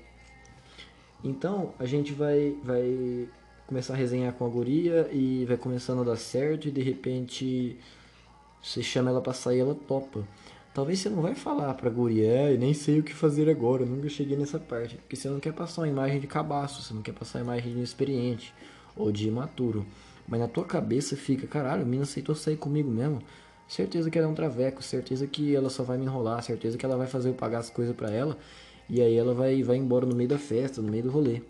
Então a gente vai, vai começar a resenhar com a guria e vai começando a dar certo e de repente você chama ela pra sair, ela topa. Talvez você não vai falar pra guria, é, nem sei o que fazer agora, eu nunca cheguei nessa parte. Porque você não quer passar uma imagem de cabaço, você não quer passar uma imagem de inexperiente ou de imaturo. Mas na tua cabeça fica, caralho, a mina aceitou sair comigo mesmo. Certeza que ela é um traveco, certeza que ela só vai me enrolar, certeza que ela vai fazer eu pagar as coisas pra ela. E aí ela vai, vai embora no meio da festa, no meio do rolê.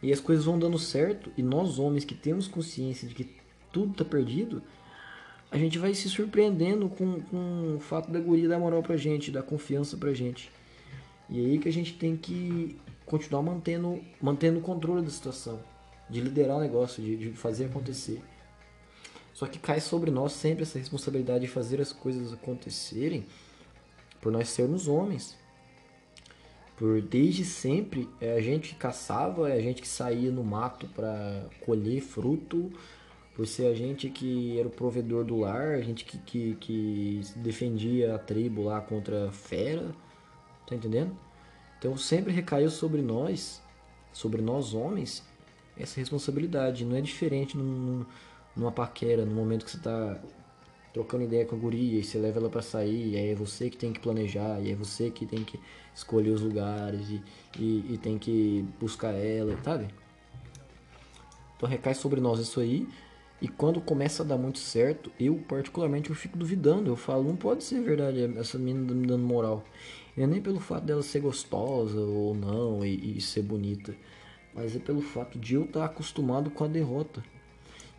E as coisas vão dando certo, e nós homens que temos consciência de que tudo tá perdido, a gente vai se surpreendendo com, com o fato da guria dar moral pra gente, dar confiança pra gente. E aí que a gente tem que continuar mantendo, mantendo o controle da situação, de liderar o negócio, de, de fazer acontecer. Só que cai sobre nós sempre essa responsabilidade de fazer as coisas acontecerem por nós sermos homens. Por desde sempre é a gente que caçava, é a gente que saía no mato para colher fruto, por ser a gente que era o provedor do lar, a gente que, que, que defendia a tribo lá contra a fera, tá entendendo? Então sempre recaiu sobre nós, sobre nós homens, essa responsabilidade. Não é diferente num, numa paquera, no momento que você tá trocando ideia com a guria e você leva ela para sair, e aí é você que tem que planejar, e é você que tem que escolher os lugares e, e, e tem que buscar ela, sabe? Então recai sobre nós isso aí. E quando começa a dar muito certo, eu particularmente eu fico duvidando. Eu falo, não pode ser verdade essa menina me dando moral. E é nem pelo fato dela ser gostosa ou não e, e ser bonita, mas é pelo fato de eu estar acostumado com a derrota.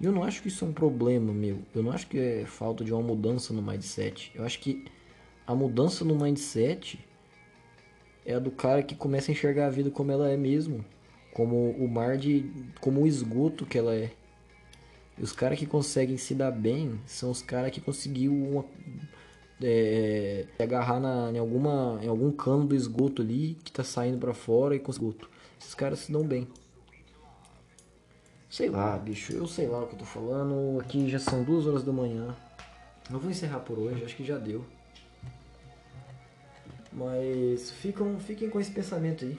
E eu não acho que isso é um problema meu. Eu não acho que é falta de uma mudança no mindset. Eu acho que a mudança no mindset é a do cara que começa a enxergar a vida como ela é mesmo, como o mar de, como o esgoto que ela é. E os caras que conseguem se dar bem são os caras que conseguiu uma, é, agarrar na, em, alguma, em algum cano do esgoto ali que tá saindo para fora e com esgoto. Esses caras se dão bem. Sei lá, bicho, eu sei lá o que eu tô falando. Aqui já são duas horas da manhã. Não vou encerrar por hoje, acho que já deu. Mas ficam, fiquem com esse pensamento aí.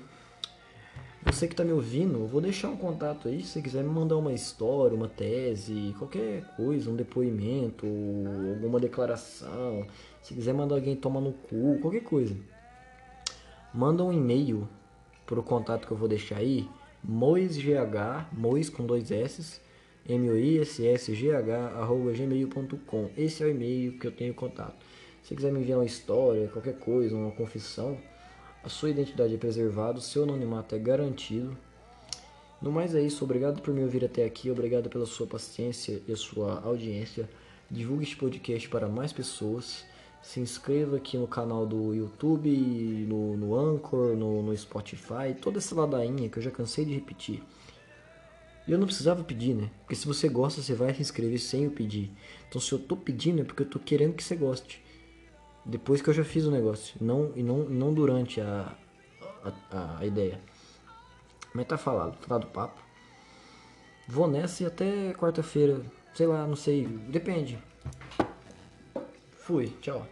Você que tá me ouvindo, eu vou deixar um contato aí se você quiser me mandar uma história, uma tese, qualquer coisa, um depoimento, alguma declaração. Se quiser mandar alguém tomar no cu, qualquer coisa. Manda um e-mail pro contato que eu vou deixar aí, moisgh, mois com dois s, m o i s s g h arroba gmail.com. Esse é o e-mail que eu tenho contato. Se quiser me enviar uma história, qualquer coisa, uma confissão, a sua identidade é preservada, o seu anonimato é garantido. No mais é isso, obrigado por me ouvir até aqui, obrigado pela sua paciência e a sua audiência. Divulgue este podcast para mais pessoas. Se inscreva aqui no canal do YouTube, no, no Anchor, no, no Spotify, toda essa ladainha que eu já cansei de repetir. E eu não precisava pedir, né? Porque se você gosta, você vai se inscrever sem eu pedir. Então se eu tô pedindo é porque eu tô querendo que você goste. Depois que eu já fiz o negócio, não, e não, não durante a, a, a ideia. Mas tá falado, tá dado papo. Vou nessa e até quarta-feira, sei lá, não sei, depende. Fui, tchau.